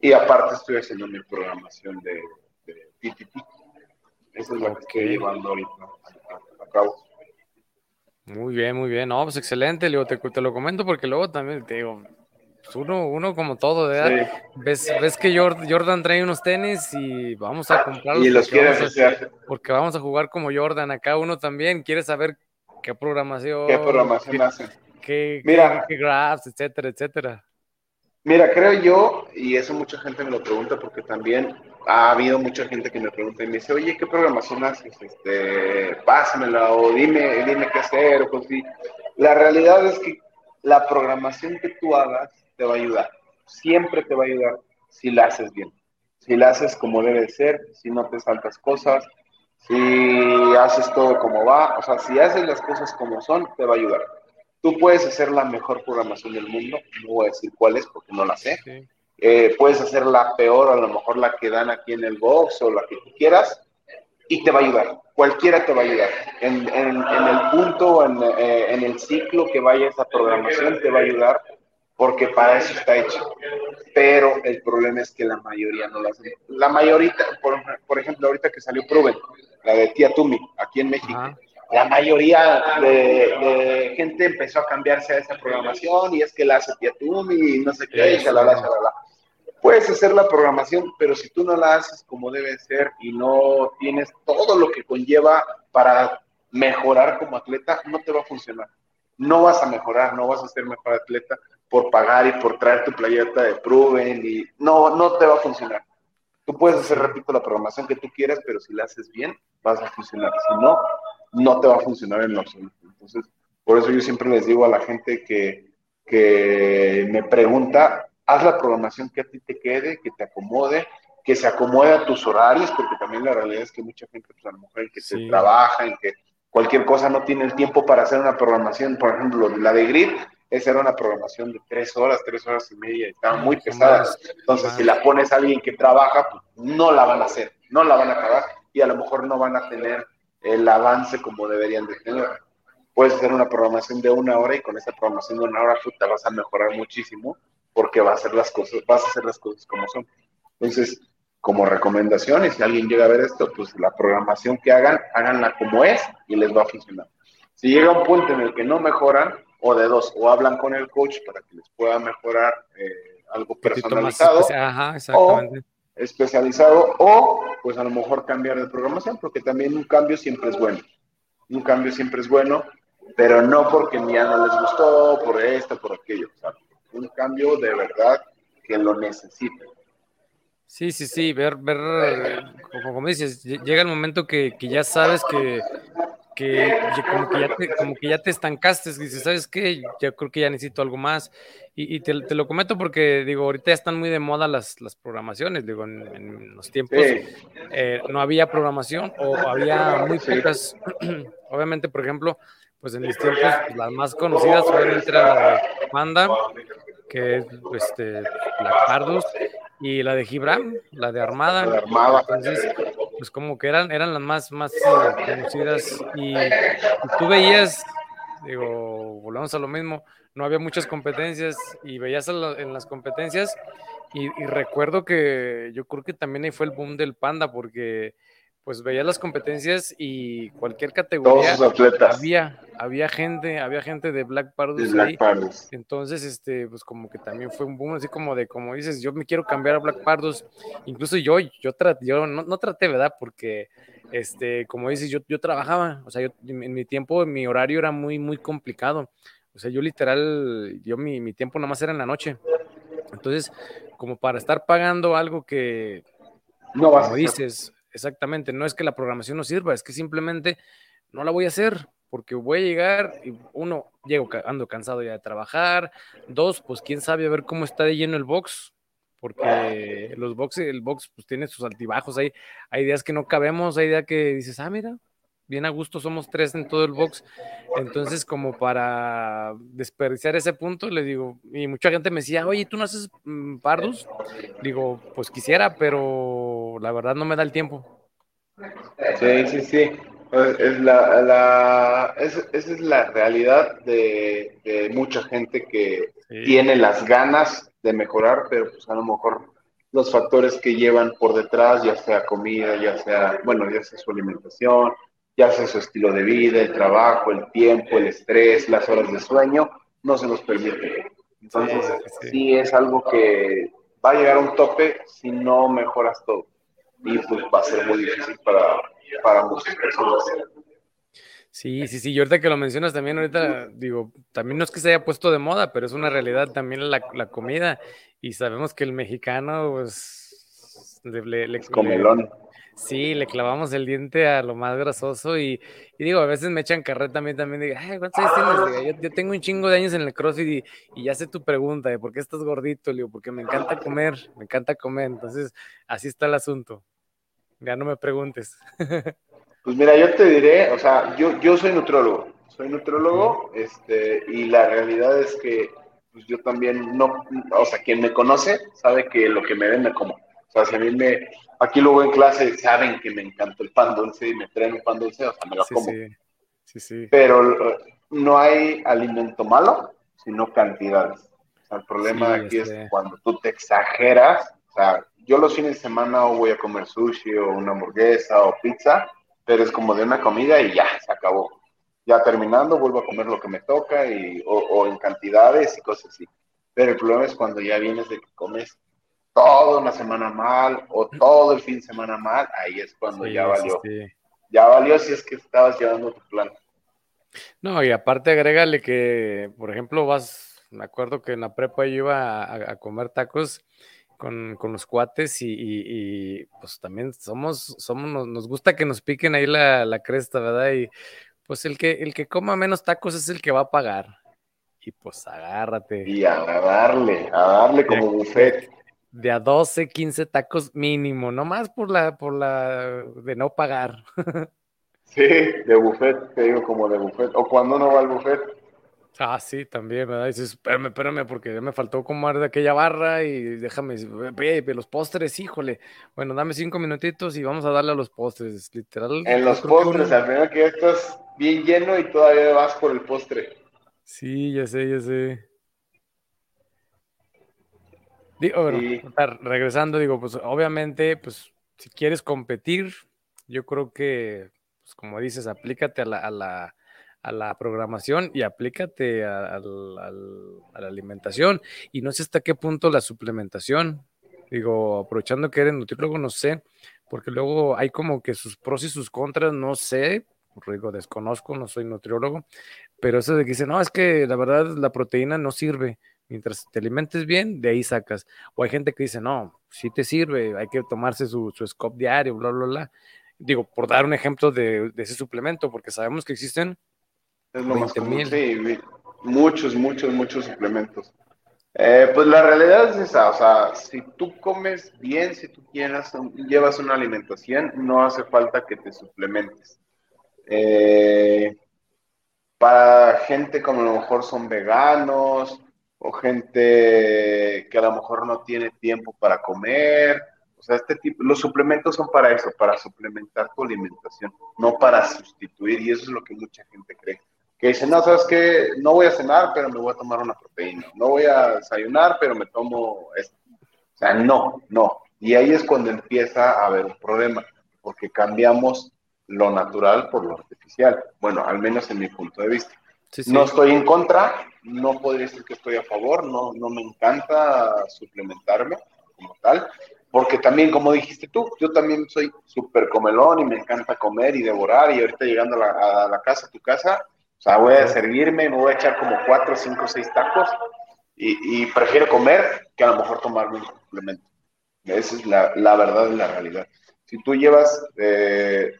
Y aparte estoy haciendo mi programación de, de PTP. Esa es la que estoy llevando ahorita a, cabo. Muy bien, muy bien. No, pues excelente. te, te, lo comento porque luego también te digo, pues uno, uno como todo, ¿verdad? Ves, ves que Jordan trae unos tenis y vamos a comprarlos. Y los quieres hacer. Porque vamos a jugar como Jordan. Acá uno también quiere saber qué programación. ¿Qué programación hace? Qué, Mira, qué, graphs, etcétera, etcétera. Mira, creo yo, y eso mucha gente me lo pregunta porque también ha habido mucha gente que me pregunta y me dice, oye, ¿qué programación haces? Este, pásamela o dime, dime qué hacer o cosas La realidad es que la programación que tú hagas te va a ayudar. Siempre te va a ayudar si la haces bien. Si la haces como debe ser, si no te saltas cosas, si haces todo como va, o sea, si haces las cosas como son, te va a ayudar. Tú puedes hacer la mejor programación del mundo, no voy a decir cuál es porque no la sé. Eh, puedes hacer la peor, a lo mejor la que dan aquí en el box o la que tú quieras, y te va a ayudar. Cualquiera te va a ayudar. En, el punto, en, eh, en el ciclo que vaya esa programación, te va a ayudar porque para eso está hecho. Pero el problema es que la mayoría no lo hace. La mayoría, por, ejemplo, ahorita que salió Proven, la de Tía Tumi, aquí en México, la mayoría de, gente empezó a cambiarse a esa programación y es que la hace Tía Tumi y no sé qué, shalala, shalala. Puedes hacer la programación, pero si tú no la haces como debe ser y no tienes todo lo que conlleva para mejorar como atleta, no te va a funcionar. No vas a mejorar, no vas a ser mejor atleta por pagar y por traer tu playeta de Proven y no, no te va a funcionar. Tú puedes hacer, repito, la programación que tú quieras, pero si la haces bien, vas a funcionar. Si no, no te va a funcionar en lo absoluto. Entonces, por eso yo siempre les digo a la gente que, que me pregunta, haz la programación que a ti te quede, que te acomode, que se acomode a tus horarios, porque también la realidad es que mucha gente, pues a lo mejor en que se trabaja, en que cualquier cosa no tiene el tiempo para hacer una programación, por ejemplo, la de Grid, esa era una programación de tres horas, tres horas y media, estaba muy pesada. Entonces, si la pones a alguien que trabaja, pues no la van a hacer, no la van a acabar y a lo mejor no van a tener el avance como deberían de tener puedes hacer una programación de una hora y con esa programación de una hora tú te vas a mejorar muchísimo porque vas a hacer las cosas, vas a hacer las cosas como son. Entonces, como recomendaciones, si alguien llega a ver esto, pues la programación que hagan, háganla como es y les va a funcionar. Si llega un punto en el que no mejoran, o de dos, o hablan con el coach para que les pueda mejorar eh, algo personalizado, Ajá, exactamente. o especializado, o pues a lo mejor cambiar de programación, porque también un cambio siempre es bueno. Un cambio siempre es bueno, pero no porque ya no les gustó, por esto, por aquello. un cambio de verdad que lo necesiten. Sí, sí, sí, ver, ver, como, dices, llega el momento que, que ya sabes que, que, como, que ya te, como que ya te estancaste, dices, ¿sabes qué? Yo creo que ya necesito algo más. Y, te, te, lo comento porque, digo, ahorita ya están muy de moda las, las programamas, digo, en, los tiempos eh, no había programación o había muy pocas, (clears throat) obviamente, por ejemplo, pues en mis tiempos pues, las más conocidas obviamente era la de Panda, que es este, Black Pardus, y la de Gibran, la de Armada. La Armada. Entonces, pues como que eran, eran las más, más eh, conocidas y, tú veías, digo, volvamos a lo mismo, no había muchas competencias y veías en las competencias y, recuerdo que yo creo que también ahí fue el boom del panda porque pues veía las competencias y cualquier categoría había había gente, había gente de Black Pardus ahí. Entonces, este, pues como que también fue un boom, así como de, como dices, yo me quiero cambiar a Black Pardus. Incluso yo, yo, traté, yo no, no, traté, ¿verdad? Porque, este, como dices, yo, yo trabajaba, o sea, yo, en mi tiempo, mi horario era muy, muy complicado. O sea, yo literal, yo mi, mi tiempo nomás era en la noche. Entonces, como para estar pagando algo que, no como dices, exactamente, no es que la programación no sirva, es que simplemente no la voy a hacer porque voy a llegar y uno, llego, ando cansado ya de trabajar, dos, pues quién sabe a ver cómo está de lleno el box, porque los box, el box pues tiene sus altibajos, hay, hay días que no cabemos, hay días que dices, ah, mira, bien a gusto, somos tres en todo el box, entonces como para desperdiciar ese punto, le digo, y mucha gente me decía, oye, ¿tú no haces mm, pardos? Digo, pues quisiera, pero la verdad no me da el tiempo. Sí, sí, sí. Pues, es la, la esa es la realidad de, mucha gente que tiene las ganas de mejorar, pero pues a lo mejor los factores que llevan por detrás, ya sea comida, ya sea, bueno, ya sea su alimentación, ya sea su estilo de vida, el trabajo, el tiempo, el estrés, las horas de sueño, no se nos permite. Entonces, sí, es algo que va a llegar a un tope si no mejoras todo. Y pues va a ser muy difícil para, para muchas personas. Sí, sí, sí, y ahorita que lo mencionas también, ahorita digo, también no es que se haya puesto de moda, pero es una realidad también la, la comida y sabemos que el mexicano, pues, le, le, comelón. Sí, le clavamos el diente a lo más grasoso y, y digo, a veces me echan carreta también, también digo, ay, ¿cuántos años tienes? Yo, tengo un chingo de años en el CrossFit y, y, ya sé tu pregunta de por qué estás gordito, digo, porque me encanta comer, me encanta comer, entonces así está el asunto. Ya no me preguntes. (laughs) Pues mira, yo te diré, o sea, yo, yo soy nutriólogo, soy nutriólogo, este, y la realidad es que pues yo también no, o sea, quien me conoce sabe que lo que me ven me como. O sea, si a mí me, aquí luego en clase saben que me encanta el pan dulce y me traen un pan dulce, o sea, me lo como. Sí, sí. Pero no hay alimento malo, sino cantidades. O sea, el problema aquí es este. cuando tú te exageras, o sea, yo los fines de semana o voy a comer sushi o una hamburguesa o pizza, pero es como de una comida y ya, se acabó. Ya terminando, vuelvo a comer lo que me toca y, o, en cantidades y cosas así. Pero el problema es cuando ya vienes de que comes toda una semana mal o todo el fin de semana mal, ahí es cuando ya valió. Ya valió si es que estabas llevando tu plan. No, y aparte agrégale que, por ejemplo, vas, me acuerdo que en la prepa yo iba a comer tacos con, con los cuates y, pues también somos, somos, nos, gusta que nos piquen ahí la, la, cresta, ¿verdad? Y pues el que, el que coma menos tacos es el que va a pagar. Y pues agárrate. Y a darle, a darle como buffet. De a 12, 15 tacos mínimo, nomás por la, por la de no pagar. sí, de buffet, te digo como de buffet. O cuando uno va al buffet, Ah, sí, también, ¿verdad? Dices, espérame, espérame, porque ya me faltó comer de aquella barra y déjame, los postres, híjole. Bueno, dame cinco minutitos y vamos a darle a los postres, literal. En los postres, al final que ya estás bien lleno y todavía vas por el postre. Sí, ya sé, ya sé. Digo, regresando, digo, pues obviamente, pues si quieres competir, yo creo que, pues como dices, aplícate a la, a la a la programación y aplícate a, la alimentación. Y no sé hasta qué punto la suplementación. Digo, aprovechando que eres nutriólogo, no sé, porque luego hay como que sus pros y sus contras, no sé, digo, desconozco, no soy nutriólogo, pero eso de que dice, no, es que la verdad la proteína no sirve. Mientras te alimentes bien, de ahí sacas. O hay gente que dice, no, sí te sirve, hay que tomarse su, su scope diario, bla, bla, bla. Digo, por dar un ejemplo de, de ese suplemento, porque sabemos que existen es lo más común. Sí, muchos, muchos, muchos suplementos. Eh, pues la realidad es esa, o sea, si tú comes bien, si tú quieras, llevas una alimentación, no hace falta que te suplementes. Eh, para gente como a lo mejor son veganos o gente que a lo mejor no tiene tiempo para comer, o sea, este tipo, los suplementos son para eso, para suplementar tu alimentación, no para sustituir, y eso es lo que mucha gente cree que dicen, no, sabes que no voy a cenar, pero me voy a tomar una proteína, no voy a desayunar, pero me tomo esto. O sea, no, no. Y ahí es cuando empieza a haber un problema. porque cambiamos lo natural por lo artificial. Bueno, al menos en mi punto de vista. No estoy en contra, no podría decir que estoy a favor, no, no me encanta suplementarme como tal, porque también, como dijiste tú, yo también soy súper comelón y me encanta comer y devorar y ahorita llegando a la, casa, a tu casa, o sea, voy a servirme, me voy a echar como cuatro, cinco, seis tacos y, prefiero comer que a lo mejor tomarme un suplemento. Esa es la, la verdad y la realidad. Si tú llevas eh,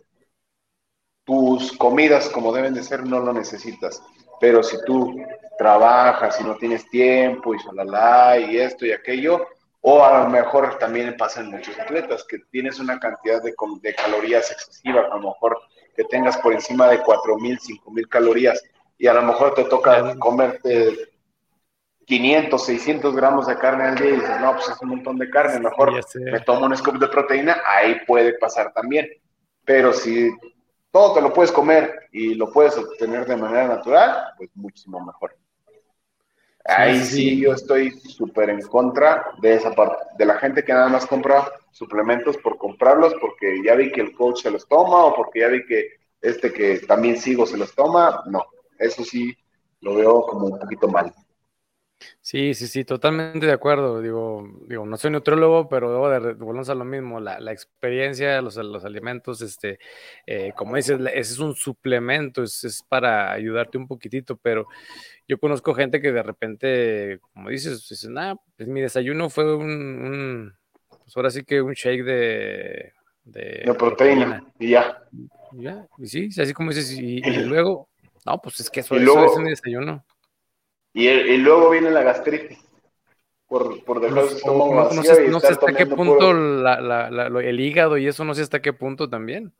tus comidas como deben de ser, no lo necesitas. Pero si tú trabajas y no tienes tiempo y solala y esto y aquello, o a lo mejor también pasa en muchos atletas que tienes una cantidad de, de calorías excesiva, a lo mejor que tengas por encima de 4.000, 5.000 calorías y a lo mejor te toca comerte 500, 600 gramos de carne al día y dices, no, pues es un montón de carne, mejor me tomo un scoop de proteína, ahí puede pasar también. Pero si todo te lo puedes comer y lo puedes obtener de manera natural, pues muchísimo mejor. Ahí sí, yo estoy súper en contra de esa parte, de la gente que nada más compra suplementos por comprarlos porque ya vi que el coach se los toma o porque ya vi que este que también sigo se los toma. No, eso sí lo veo como un poquito mal. Sí, sí, sí, totalmente de acuerdo. Digo, digo, no soy nutriólogo, pero debo de volvemos a lo mismo. La, la experiencia, los, los, alimentos, este, eh, como dices, ese es un suplemento, es, es, para ayudarte un poquitito, pero yo conozco gente que de repente, como dices, dicen, ah, pues mi desayuno fue un, pues ahora sí que un shake de... De, proteína, y ya. Ya, y sí, así como dices, y, (laughs) luego, no, pues es que eso, eso es mi desayuno. Y, luego viene la gastritis. Por, por dejar su estómago no, no, sé, no sé hasta qué punto el hígado y eso, no sé hasta qué punto también.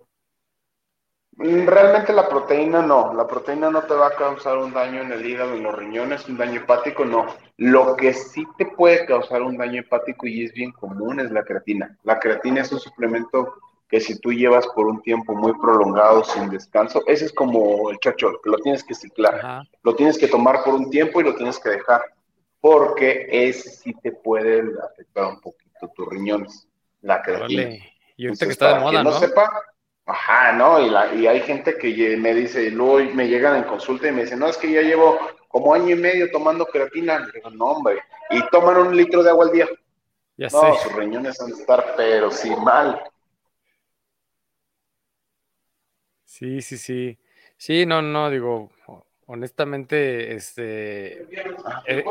Mm, realmente la proteína no, la proteína no te va a causar un daño en el hígado, en los riñones, un daño hepático, no. Lo que sí te puede causar un daño hepático y es bien común es la creatina. La creatina es un suplemento que si tú llevas por un tiempo muy prolongado sin descanso, ese es como el chocho, que lo tienes que ciclar, lo tienes que tomar por un tiempo y lo tienes que dejar, porque ese sí te puede afectar un poquito tus riñones, la creatina. Y ahorita que está de moda, ¿no? sepa, ajá, ¿no? Y, la, y hay gente que me dice, luego me llegan en consulta y me dicen, no, es que ya llevo como año y medio tomando creatina. digo, no, hombre, y toman un litro de agua al día. Ya no, sus riñones van a estar, pero sí mal. Sí, sí, sí. Sí, no, no, digo, honestamente, este, he,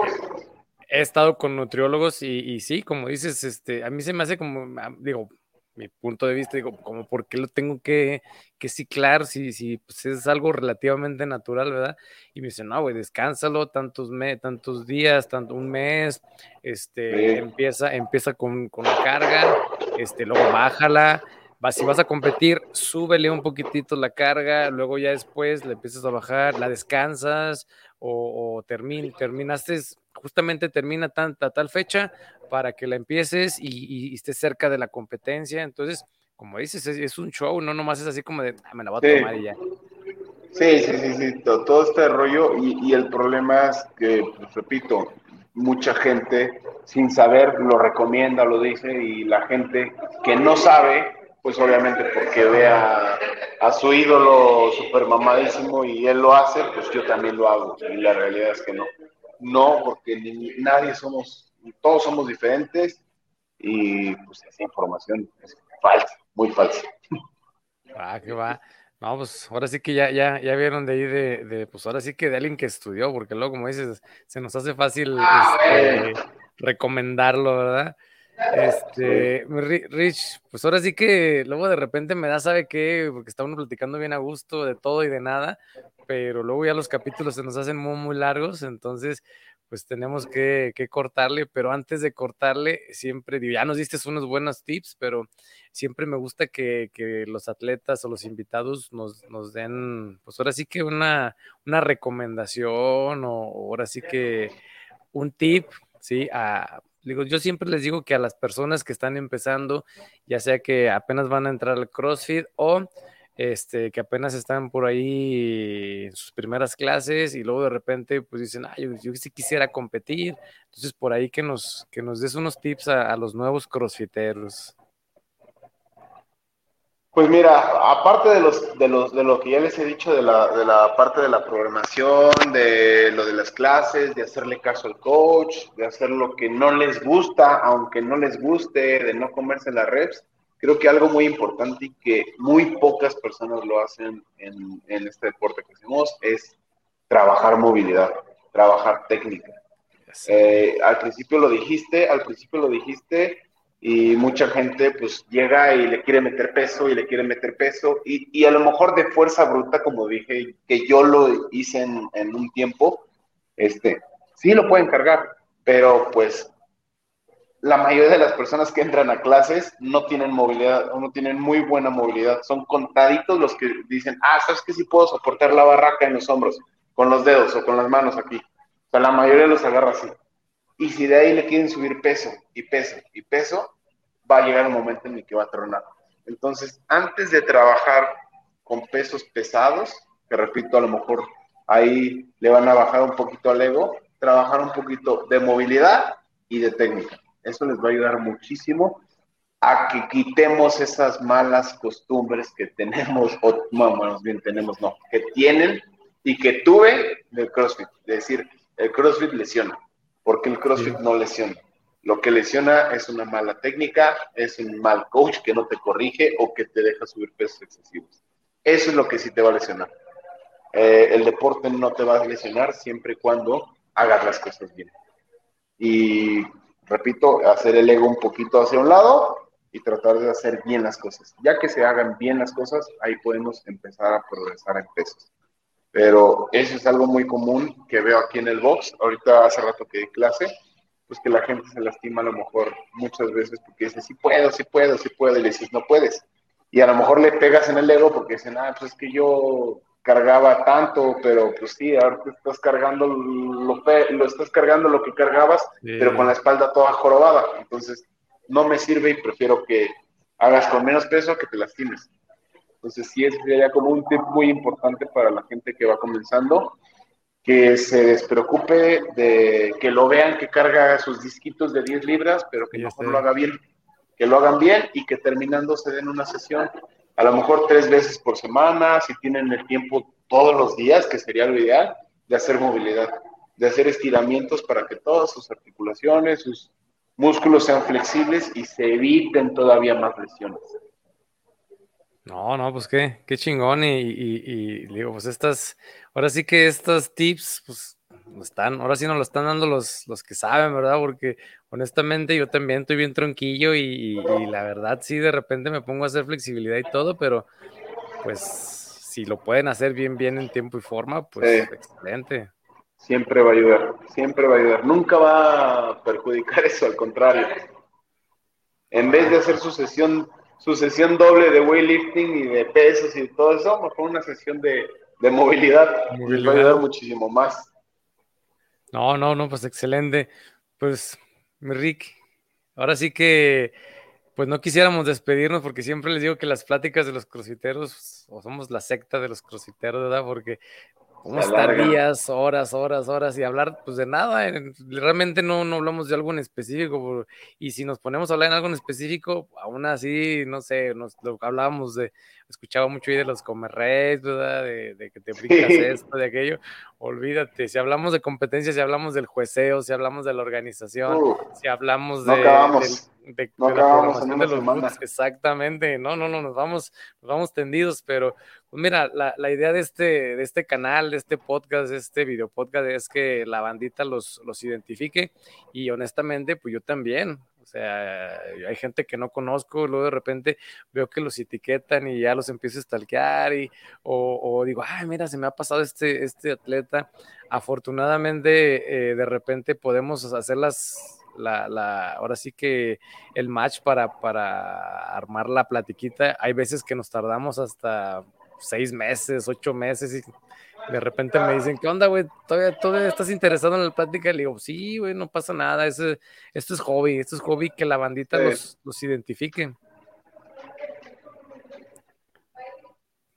estado con nutriólogos y, sí, como dices, este, a mí se me hace como, ah, digo, mi punto de vista, digo, como por qué lo tengo que, que ciclar si, si pues es algo relativamente natural, ¿verdad? Y me dicen, no, güey, descánsalo tantos, me, tantos días, tanto un mes, este, empieza, empieza con, con la carga, este, luego bájala, si vas a competir, súbele un poquitito la carga, luego ya después le empiezas a bajar, la descansas o, terminaste, justamente termina tanta tal fecha para que la empieces y, estés cerca de la competencia. Entonces, como dices, es, un show, no nomás es así como de, ah, me la voy a tomar y ya. Sí, sí, sí, sí, todo, este rollo y, y el problema es que, pues, repito, mucha gente sin saber lo recomienda, lo dice y la gente que no sabe pues obviamente porque ve a, su ídolo super mamadísimo y él lo hace, pues yo también lo hago. Y la realidad es que no. No, porque nadie somos, todos somos diferentes y pues esa información es falsa, muy falsa. Ah, que va. No, pues ahora sí que ya, ya, ya vieron de ahí de, pues ahora sí que de alguien que estudió, porque luego, como dices, se nos hace fácil ah, este, recomendarlo, ¿verdad? Este, Rich, pues ahora sí que luego de repente me da, ¿sabe qué? Porque está uno platicando bien a gusto de todo y de nada, pero luego ya los capítulos se nos hacen muy, muy largos, entonces pues tenemos que, cortarle, pero antes de cortarle, siempre, ya nos diste unos buenos tips, pero siempre me gusta que, los atletas o los invitados nos, nos, den, pues ahora sí que una, una recomendación o ahora sí que un tip, ¿sí? A, Digo, yo siempre les digo que a las personas que están empezando, ya sea que apenas van a entrar al CrossFit o este, que apenas están por ahí en sus primeras clases y luego de repente pues dicen, ay, yo, sí quisiera competir. Entonces por ahí que nos, que nos des unos tips a, los nuevos crossfiteros. Pues mira, aparte de los, de los, de lo que ya les he dicho de la, de la parte de la programación, de lo de las clases, de hacerle caso al coach, de hacer lo que no les gusta, aunque no les guste, de no comerse las reps, creo que algo muy importante y que muy pocas personas lo hacen en, en este deporte que hacemos es trabajar movilidad, trabajar técnica. Eh, al principio lo dijiste, al principio lo dijiste, y mucha gente pues llega y le quiere meter peso y le quiere meter peso y, y a lo mejor de fuerza bruta, como dije, que yo lo hice en, en, un tiempo, este, sí lo pueden cargar, pero pues la mayoría de las personas que entran a clases no tienen movilidad, no tienen muy buena movilidad, son contaditos los que dicen, ah, sabes que sí puedo soportar la barraca en los hombros, con los dedos o con las manos aquí. O sea, la mayoría los agarra así. Y si de ahí le quieren subir peso y peso y peso, va a llegar un momento en el que va a tronar. Entonces, antes de trabajar con pesos pesados, que repito, a lo mejor ahí le van a bajar un poquito al ego, trabajar un poquito de movilidad y de técnica. Eso les va a ayudar muchísimo a que quitemos esas malas costumbres que tenemos, o bueno, bien tenemos, no, que tienen y que tuve del CrossFit. Es decir, el CrossFit lesiona, porque el CrossFit no lesiona. Lo que lesiona es una mala técnica, es un mal coach que no te corrige o que te deja subir pesos excesivos. Eso es lo que sí te va a lesionar. Eh, el deporte no te va a lesionar siempre y cuando hagas las cosas bien. Y repito, hacer el ego un poquito hacia un lado y tratar de hacer bien las cosas. Ya que se hagan bien las cosas, ahí podemos empezar a progresar en pesos. Pero eso es algo muy común que veo aquí en el box. Ahorita hace rato que di clase pues que la gente se lastima a lo mejor muchas veces porque dice, sí puedo, sí puedo, sí puedo, y le dices, no puedes. Y a lo mejor le pegas en el ego porque dicen, ah, pues es que yo cargaba tanto, pero pues sí, ahora te estás cargando lo, lo estás cargando lo que cargabas, pero con la espalda toda jorobada. Entonces, no me sirve y prefiero que hagas con menos peso que te lastimes. Entonces, sí, ese sería como un tip muy importante para la gente que va comenzando que se despreocupe de que lo vean que carga sus disquitos de 10 libras, pero que mejor lo haga bien, que lo hagan bien y que terminando se den una sesión, a lo mejor tres veces por semana, si tienen el tiempo todos los días, que sería lo ideal, de hacer movilidad, de hacer estiramientos para que todas sus articulaciones, sus músculos sean flexibles y se eviten todavía más lesiones. No, no, pues qué, qué chingón. Y, y, digo, pues estas, ahora sí que estos tips, pues están, ahora sí nos lo están dando los, los que saben, ¿verdad? Porque honestamente yo también estoy bien tronquillo y, la verdad sí, de repente me pongo a hacer flexibilidad y todo, pero pues si lo pueden hacer bien, bien en tiempo y forma, pues excelente. Siempre va a ayudar, siempre va a ayudar. Nunca va a perjudicar eso, al contrario. En vez de hacer su sesión su sesión doble de weightlifting y de pesos y todo eso, mejor una sesión de, movilidad. movilidad. va a ayudar muchísimo más. No, no, no, pues excelente. Pues, Rick, ahora sí que, pues no quisiéramos despedirnos porque siempre les digo que las pláticas de los crossfiteros, o somos la secta de los crossfiteros, ¿verdad? Porque Podemos estar días, horas, horas, horas y hablar pues de nada. Realmente no, no hablamos de algo en específico. Y si nos ponemos a hablar en algo en específico, aún así, no sé, nos lo hablábamos de, escuchaba mucho ahí de los comerres, ¿verdad? De, que te (laughs) aplicas esto, de aquello. Olvídate, si hablamos de competencias, si hablamos del jueceo, si hablamos de la organización, si hablamos de, de, no la programación de los exactamente, no, no, no, nos vamos, nos vamos tendidos, pero pues mira, la, la, idea de este, de este canal, de este podcast, de este video podcast es que la bandita los, los identifique y honestamente, pues yo también, o sea, hay gente que no conozco, luego de repente veo que los etiquetan y ya los empiezo a stalkear y, o, o digo, ay, mira, se me ha pasado este, este atleta. Afortunadamente, eh, de repente podemos hacer las, la, la, ahora sí que el match para, para armar la platiquita. Hay veces que nos tardamos hasta seis meses, ocho meses y de repente me dicen, ¿qué onda, güey? ¿Todavía, ¿Todavía estás interesado en la plática? Le digo, sí, güey, no pasa nada. esto es hobby, esto es hobby que la bandita los, los identifique.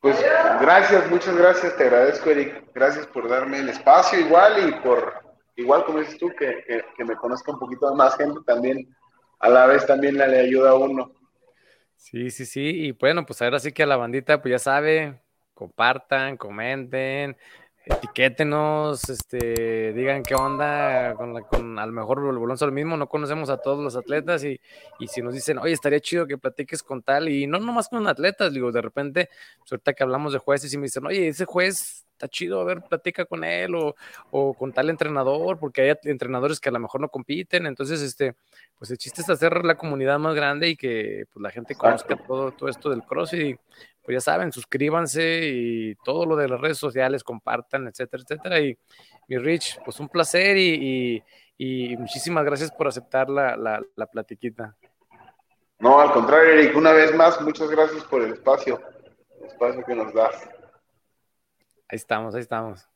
Pues gracias, muchas gracias, te agradezco, Eric. Gracias por darme el espacio igual y por, igual como dices tú, que, me conozca un poquito más gente también, a la vez también le ayuda a uno. Sí, sí, sí. Y bueno, pues ahora sí que a la bandita, pues ya sabe, compartan, comenten, etiquétenos, este, digan qué onda con, la, con a lo mejor bolón lo mismo, no conocemos a todos los atletas y, y, si nos dicen, oye, estaría chido que platiques con tal, y no nomás con atletas, digo, de repente, pues ahorita que hablamos de jueces y me dicen, oye, ese juez está chido, a ver, platica con él o, o, con tal entrenador, porque hay entrenadores que a lo mejor no compiten, entonces, este, pues el chiste es hacer la comunidad más grande y que pues, la gente conozca todo, todo esto del cross y pues ya saben, suscríbanse y todo lo de las redes sociales, compartan, etcétera, etcétera. Y mi Rich, pues un placer y, y, y muchísimas gracias por aceptar la, la, la platiquita. No, al contrario, Eric, una vez más, muchas gracias por el espacio, el espacio que nos das. Ahí estamos, ahí estamos.